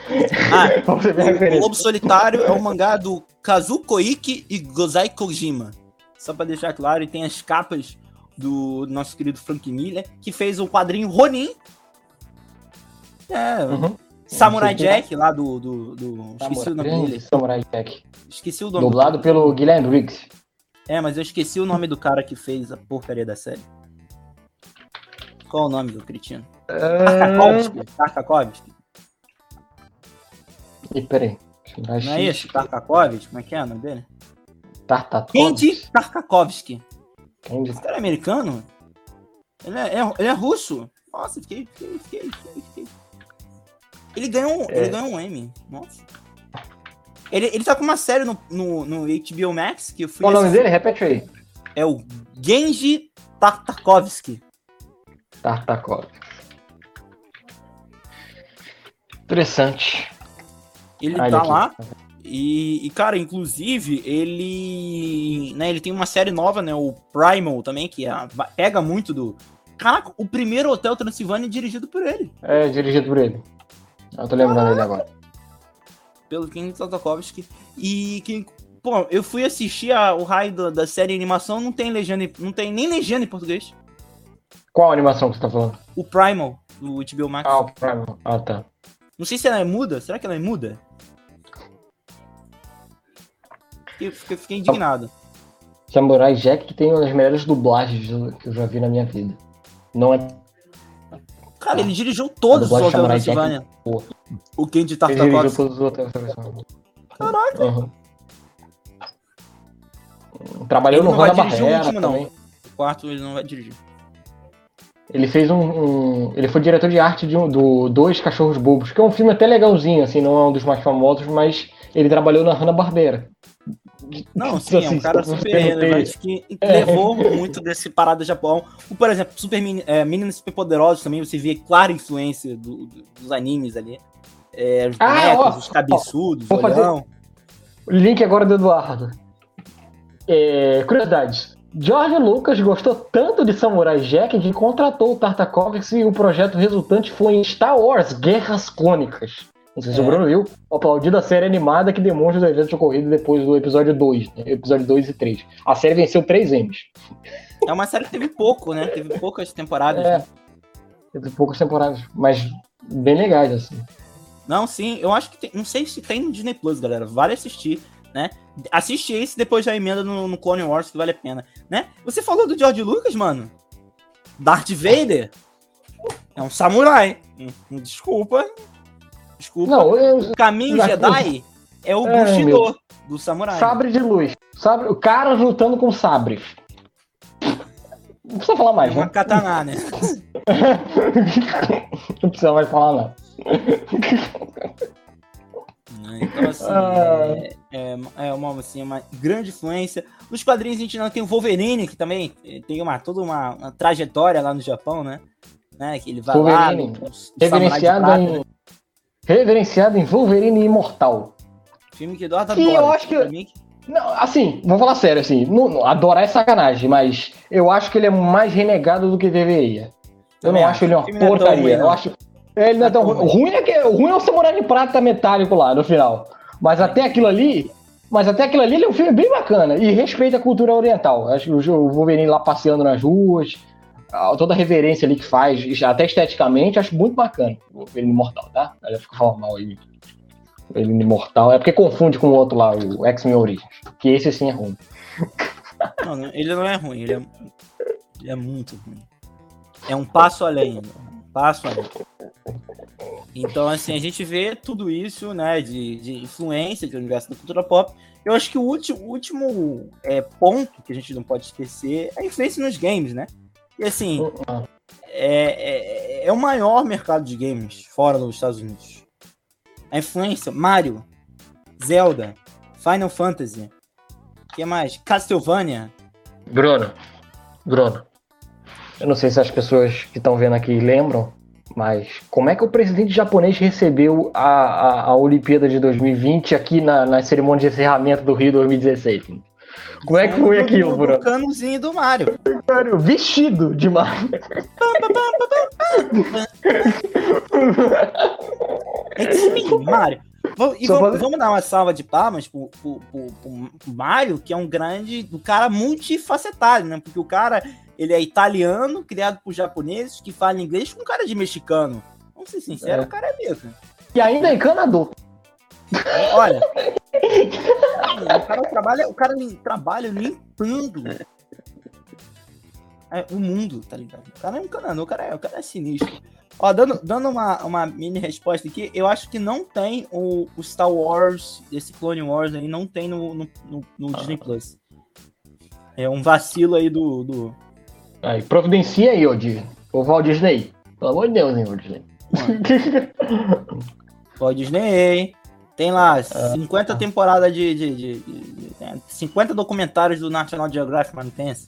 Ah, o Lobo Solitário é o mangá do Kazu Koike e Gozai Kojima. Só pra deixar claro, e tem as capas do nosso querido Frank Miller, que fez o quadrinho Ronin. É, uhum. Samurai Jack, lá do. do, do... Esqueci o nome dele. Samurai Jack. Esqueci o nome. Dublado pelo Guilherme Briggs. É, mas eu esqueci o nome do cara que fez a porcaria da série. Qual o nome do cretino? Uh... Tarkakovsky. E peraí. Não é esse? Tarkakovsky? Como é que é o nome dele? Tartakovsky? Kendi Tarkakovsky. Esse cara é americano? Ele é, é, ele é russo? Nossa, fiquei, fiquei, fiquei, fiquei. Ele ganhou, é. ele ganhou um M. Nossa. Ele, ele tá com uma série no, no, no HBO Max que eu fui. Qual o nome dele? Repete aí. É o Genji Tartakovsky. Tartakovsky. Interessante. Ele tá aqui. lá. E, e, cara, inclusive, ele. Né, ele tem uma série nova, né? O Primal também, que é, pega muito do. Caraca, o primeiro Hotel Transilvânia é dirigido por ele. É, dirigido por ele. Eu tô lembrando dele agora pelo Ken Tartakovsky. E que, pô, eu fui assistir a, o raio da, da série animação, não tem legenda, não tem nem legenda em português. Qual animação que você tá falando? O Primal, do HBO Max. Ah, o Primal. Ah, tá. Não sei se ela é muda. Será que ela é muda? Eu fiquei, indignado. Samurai Jack que tem uma das melhores dublagens que eu já vi na minha vida. Não é Cara, ele dirigiu todos os Hotel Transilvânia. O Kenji Tartakovsky. Ele dirigiu todos os Hotel. Caraca. Uhum. Trabalhou ele no Rona Barreira último, também. Não. O quarto ele não vai dirigir. Ele fez um, um, Ele foi diretor de arte de um, do Dois Cachorros Bobos, que é um filme até legalzinho, assim, não é um dos mais famosos, mas ele trabalhou na Hanna-Barbera. Não, sim, é um cara super relevante que é. levou muito desse parada do Japão. Por exemplo, Super é, Meninos Super Poderosos também, você vê clara influência do, do, dos animes ali. É, os ah, bonecos, ó, os cabeçudos, ó, fazer o link agora do Eduardo. É, curiosidades. George Lucas gostou tanto de Samurai Jack que contratou o Tartakovsky e o projeto resultante foi em Star Wars Guerras Clônicas. Não sei se o É. Bruno viu. Aplaudido a série animada que demonstra os eventos ocorridos depois do episódio 2, né? episódio 2 e 3. A série venceu 3 M's. É uma série que teve pouco, né? Teve poucas temporadas. É. né? Teve poucas temporadas, mas bem legais, assim. Não, sim, eu acho que tem. Não sei se tem no Disney Plus, galera. Vale assistir, né? Assiste esse depois já emenda no, no Clone Wars, que vale a pena, né? Você falou do George Lucas, mano. Darth Vader é um samurai. Desculpa. Desculpa. Não, eu, O caminho Jedi é o É, Bushido meu. do samurai. sabre de luz. Sabre, o cara lutando com sabres. Não precisa falar É mais, uma né? katana, né? Não precisa mais falar, não. Então, assim, Ah. é, é, é uma, assim, uma grande influência. Nos quadrinhos a gente não tem o Wolverine, que também tem uma, toda uma, uma trajetória lá no Japão, né? né? Que ele vai Wolverine, lá, Samurai de Reverenciado em. Reverenciado em Wolverine Imortal. Filme que Eduardo Que eu adora. acho que- Não, assim, vou falar sério, assim, não, não, adorar é sacanagem, mas eu acho que ele é mais renegado do que deveria. Eu Também não acho. acho ele uma é porcaria. ruim, eu acho. é, Ele não é tão ruim. O ruim é, que, o ruim é o Samurai de Prata metálico lá no final. Mas até aquilo ali. Mas até aquilo ali ele é um filme bem bacana e respeita a cultura oriental. Acho que o Wolverine lá passeando nas ruas, toda a reverência ali que faz, até esteticamente, acho muito bacana. O Wolverine Imortal, tá? Ela fica falando mal aí. Wolverine Imortal. É porque confunde com o outro lá, o X-Men Origins. Que esse sim é ruim. não, ele não é ruim, ele é, ele é muito ruim. É um passo além, um passo além. Então, assim, a gente vê tudo isso, né, de, de influência do universo da cultura pop. Eu acho que o último, último é, ponto que a gente não pode esquecer é a influência nos games, né? E assim, é, é, é o maior mercado de games fora dos Estados Unidos. A influência, Mario, Zelda, Final Fantasy, o que mais? Castlevania. Bruno, Bruno, eu não sei se as pessoas que estão vendo aqui lembram, mas como é que o presidente japonês recebeu a, a, a Olimpíada de 2020 aqui na, na cerimônia de encerramento do Rio 2016? Como é que foi aquilo, Bruno? do canozinho do Mario. Sério, vestido de Mario. É que sim, Mario. E vamos, pode- vamos dar uma salva de palmas pro, pro, pro- pro Mario, que é um grande. um cara multifacetado, né? Porque o cara ele é italiano, criado por japoneses, que fala inglês com cara de mexicano. Vamos ser sinceros, É. o cara é bica. E ainda é encanador. Olha. o cara trabalha, o cara trabalha limpando é, o mundo, tá ligado? O cara é um o cara é, o cara é sinistro. Ó, dando, dando uma, uma mini resposta aqui, eu acho que não tem o, o Star Wars, esse Clone Wars aí, não tem no, no, no- no Disney Plus. É um vacilo aí do. do Aí, providencia aí, ô Disney. Ô Walt Disney. Pelo amor de Deus, hein, Walt Disney. Walt Disney. Tem lá 50 temporadas de, de, de- de- de- é, 50 documentários do National Geographic, mas não tem esse.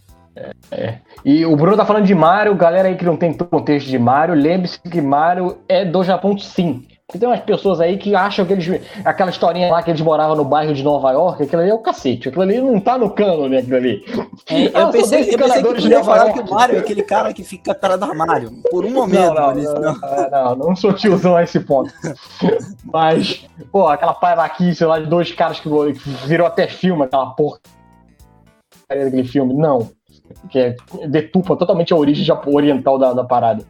E o Bruno tá falando de Mario, galera aí que não tem contexto de Mario, lembre-se que Mario é do Japão sim. Tem umas pessoas aí que acham que eles. Aquela historinha lá que eles moravam no bairro de Nova York, aquilo ali é o cacete. Aquilo ali não tá no cano, né? Aquilo ali. É, Ah, eu, são pensei, eu pensei que encanadores tu de ia Nova falar que o Mario é aquele cara que fica atrás do armário. Por um momento, Não, não, não, não. não, não, não sou tiozão a esse ponto. Mas, pô, aquela paivaquice lá de dois caras que virou até filme, aquela porra daquele filme, não. Que é, detupa totalmente a origem oriental da, da parada.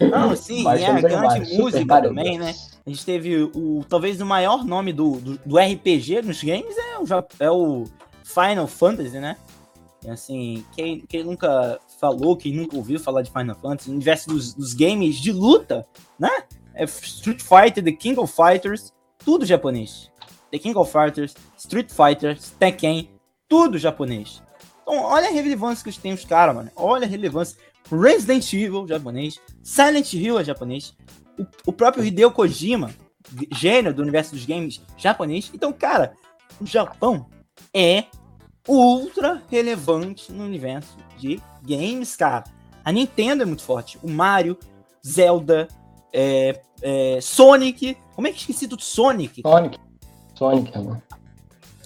Não, sim, Mas é a grande música também, né? A gente teve o. Talvez o maior nome do, do, do RPG nos games é o, é o Final Fantasy, né? E, Assim, quem, quem nunca falou, quem nunca ouviu falar de Final Fantasy, no universo dos, dos games de luta, né? É Street Fighter, The King of Fighters, tudo japonês. The King of Fighters, Street Fighters, Tekken, tudo japonês. Então, olha a relevância que tem os caras, mano. Olha a relevância. Resident Evil, japonês. Silent Hill é japonês. O, o próprio Hideo Kojima, gênio do universo dos games, japonês. Então, cara, o Japão é ultra relevante no universo de games, cara. A Nintendo é muito forte. O Mario, Zelda, é, é, Sonic. Como é que esqueci do Sonic? Sonic. Sonic, mano.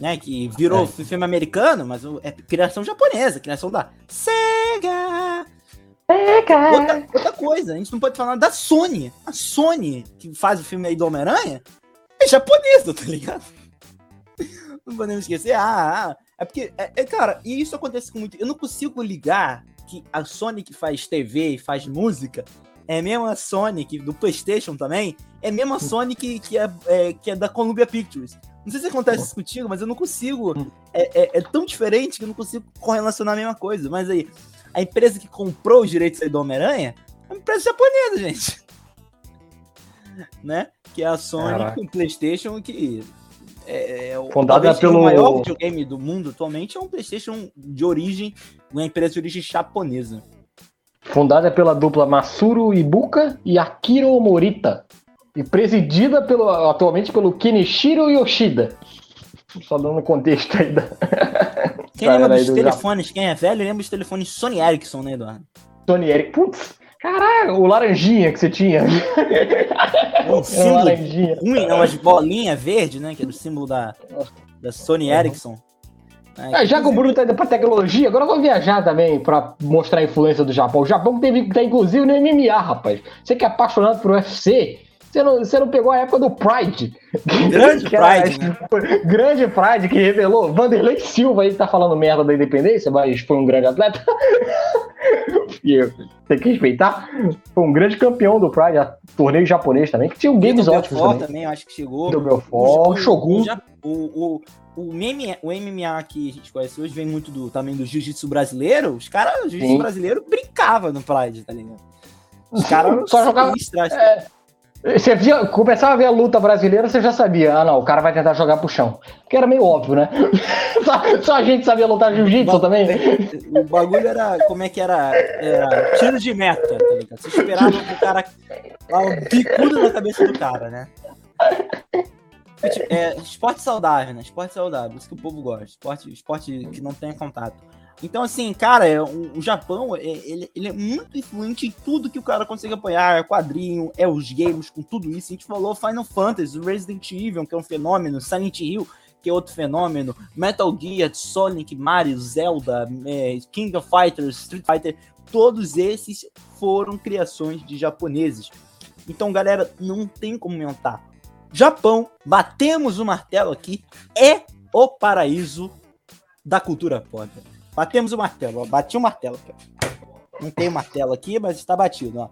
Né? Que virou é. filme americano, mas é criação japonesa, criação da Sega. Sega. Outra, outra coisa, a gente não pode falar da Sony. A Sony, que faz o filme aí do Homem-Aranha, é japonesa, tá ligado? Não podemos esquecer. Ah, ah é porque, é, é, cara, e isso acontece com muito. Eu não consigo ligar que a Sony que faz TV e faz música é mesmo a Sony que, do PlayStation também, é mesmo a. Sony que, que, é, é, que é da Columbia Pictures. Não sei se acontece isso contigo, mas eu não consigo. Hum. É, é, é, tão diferente que eu não consigo correlacionar a mesma coisa. Mas aí, a empresa que comprou os direitos do Homem-Aranha é uma empresa japonesa, gente. né? Que é a Sony Caraca. com o PlayStation, que é, é Fundada pelo. O maior videogame do mundo atualmente é um PlayStation de origem, uma empresa de origem japonesa. Fundada pela dupla Masuro Ibuka e Akiro Morita. E presidida pelo, atualmente pelo Kenichiro Yoshida. Só dando contexto aí da. Quem lembra dos do telefones? Japão. Quem é velho lembra dos telefones Sony Ericsson, né, Eduardo? Sony Ericsson. Putz, caralho, o laranjinha que você tinha. Um símbolo laranjinha. ruim, não, as bolinhas verde, né? Que era o símbolo da, da Sony Ericsson. É, já que o Bruno tá indo pra tecnologia, agora eu vou viajar também pra mostrar a influência do Japão. O Japão teve, tá inclusive no MMA, rapaz. Você que é apaixonado por UFC, você não, você não pegou a época do Pride. Grande Pride. né? Grande Pride que revelou. Vanderlei Silva aí tá falando merda da independência, mas foi um grande atleta. tem que respeitar. Foi um grande campeão do Pride, torneio japonês também, que tinha um games ótimos também. também, acho que chegou. Do Belfort, o, Shogun. O, o, o, MMA, o MMA que a gente conhece hoje vem muito do, também do jiu-jitsu brasileiro. Os caras, o jiu-jitsu brasileiro brincava no Pride, tá ligado? Os caras só jogavam. É, você via, começava a ver a luta brasileira, você já sabia, ah não, o cara vai tentar jogar pro chão. Porque era meio óbvio, né? só, só, a gente sabia lutar jiu-jitsu também. O bagulho era, como é que era? Era tiro de meta, tá ligado? Você esperava que o cara. Um bicudo na cabeça do cara, né? É, esporte saudável, né? Esporte saudável, isso que o povo gosta. Esporte, esporte que não tenha contato. Então, assim, cara, é, o, Japão, é, ele, ele, é muito influente em tudo que o cara consegue apoiar. É quadrinho, é os games, com tudo isso. A gente falou Final Fantasy, Resident Evil, que é um fenômeno, Silent Hill, que é outro fenômeno, Metal Gear, Sonic, Mario, Zelda, é, King of Fighters, Street Fighter, todos esses foram criações de japoneses. Então, galera, não tem como mentar. Japão, batemos o martelo aqui, é o paraíso da cultura pop. Batemos o martelo, ó. Bati o martelo. Não tem martelo aqui, mas está batido, ó.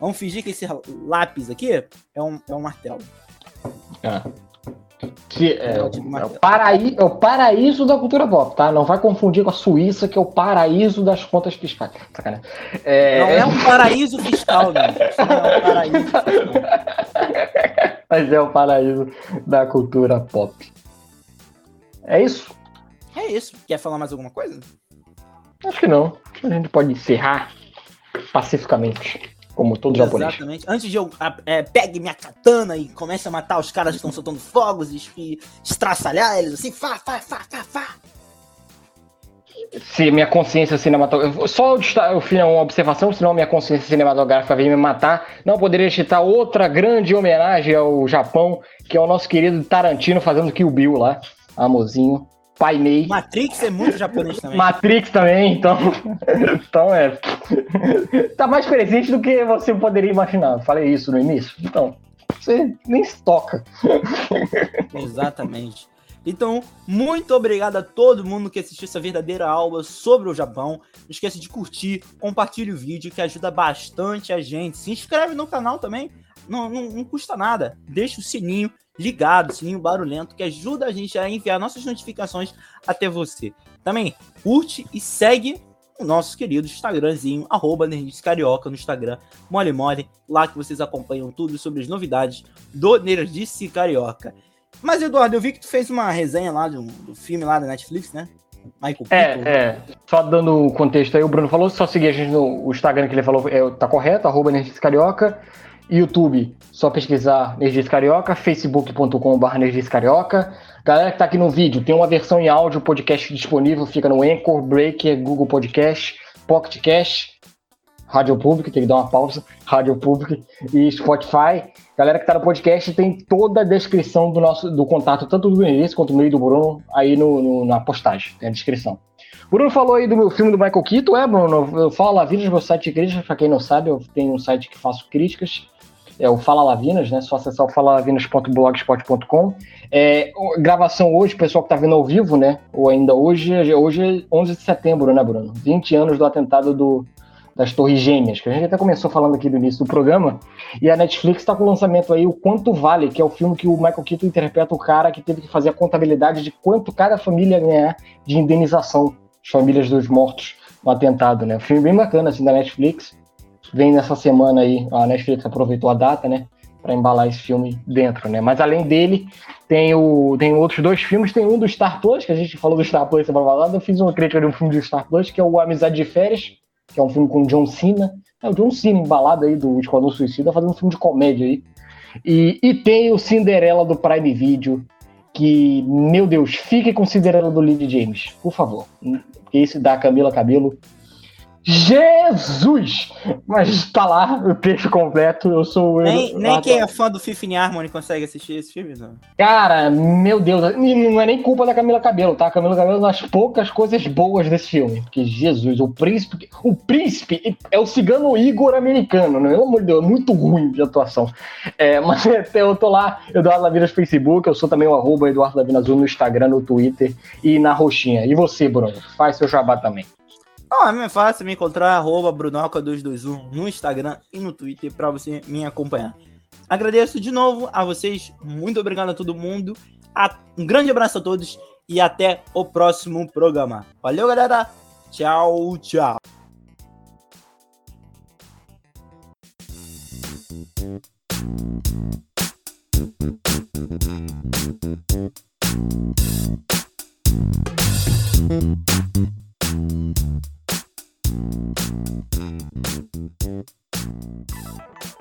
Vamos fingir que esse lápis aqui é um, é um martelo. Ah. Que é, é, o paraíso, é o paraíso da cultura pop, tá? Não vai confundir com a Suíça, que é o paraíso das contas fiscais. É... Não é um paraíso fiscal, né? É um paraíso fiscal. Mas é o paraíso da cultura pop. É isso? É isso. Quer falar mais alguma coisa? Acho que não. A gente pode encerrar pacificamente, como todo japonês. Exatamente. Antes de eu é, pegue minha katana e comece a matar os caras que estão soltando fogos e estraçalhar eles assim, fá, fá, fá, fá, fá. Se minha consciência cinematográfica. Só eu fiz uma observação, senão minha consciência cinematográfica veio me matar. Não poderia citar outra grande homenagem ao Japão, que é o nosso querido Tarantino fazendo Kill Bill lá. Amorzinho. Pai Mei. Matrix é muito japonês também. Matrix também, então. então é. tá mais presente do que você poderia imaginar. Falei isso no início. Então, você nem se toca. Exatamente. Então, muito obrigado a todo mundo que assistiu essa verdadeira aula sobre o Japão. Não esqueça de curtir, compartilhe o vídeo que ajuda bastante a gente. Se inscreve no canal também, não, não, não custa nada. Deixa o sininho ligado, sininho barulhento, que ajuda a gente a enviar nossas notificações até você. Também curte e segue o nosso querido Instagramzinho, arroba Carioca no Instagram, mole mole, lá que vocês acompanham tudo sobre as novidades do Nerdice Carioca. Mas, Eduardo, eu vi que tu fez uma resenha lá do, do filme lá da Netflix, né? Michael é, Pico. é, só dando contexto aí, o Bruno falou, só seguir a gente no Instagram que ele falou, é, tá correto, arroba Nerdice Carioca. YouTube, só pesquisar Nerdice Carioca, facebook.com.br Nerdice Carioca. Galera que tá aqui no vídeo, tem uma versão em áudio, podcast disponível, fica no Anchor, Breaker, Google Podcast, Pocket Cast. Rádio Public, tem que dar uma pausa, Rádio Public e Spotify. Galera que tá no podcast tem toda a descrição do nosso do contato, tanto do Vinícius quanto do meio do Bruno, aí no, no, na postagem, tem a descrição. Bruno falou aí do meu filme do Michael Keaton, é, Bruno? Eu falo Lavinas, meu site de críticas, pra quem não sabe, eu tenho um site que faço críticas, é o Fala Lavinas, né? Só acessar o falalavinas.blogspot.com. É, gravação hoje, pessoal que tá vendo ao vivo, né? Ou ainda hoje, hoje é 11 de setembro, né, Bruno? 20 anos do atentado do, das Torres Gêmeas, que a gente até começou falando aqui no início do programa, e a Netflix está com o lançamento aí, o Quanto Vale, que é o filme que o Michael Keaton interpreta o cara que teve que fazer a contabilidade de quanto cada família ganhar de indenização, as famílias dos mortos no atentado, né? Um filme bem bacana, assim, da Netflix, vem nessa semana aí, a Netflix aproveitou a data, né, para embalar esse filme dentro, né? Mas além dele, tem, o, tem outros dois filmes, tem um do Star Plus, que a gente falou do Star Plus semana passada, eu fiz uma crítica de um filme do Star Plus, que é o Amizade de Férias, que é um filme com John Cena. É o John Cena embalado aí do Esquadrão Suicida, fazendo um filme de comédia aí. E, e tem o Cinderela do Prime Video, que, meu Deus, fique com Cinderela do Lily James, por favor. Esse da Camila Cabelo Jesus! Mas tá lá o texto completo, eu sou. Nem, eu, nem quem é fã do Fifth Harmony consegue assistir esse filme, não. Cara, meu Deus, não é nem culpa da Camila Cabelo, tá? A Camila Cabelo é uma das poucas coisas boas desse filme. Porque, Jesus, o príncipe. O príncipe é o cigano Igor americano, né? Pelo amor de Deus, é muito ruim de atuação. É, mas eu tô lá, Eduardo Lavinas no Facebook, eu sou também o arroba Eduardo Lavinas no Instagram, no Twitter e na roxinha. E você, Bruno? Faz seu jabá também. Ah, é fácil me encontrar, arroba Brunoca221 no Instagram e no Twitter para você me acompanhar. Agradeço de novo a vocês, muito obrigado a todo mundo, um grande abraço a todos e até o próximo programa. Valeu, galera! Tchau, tchau! Thank Thank you.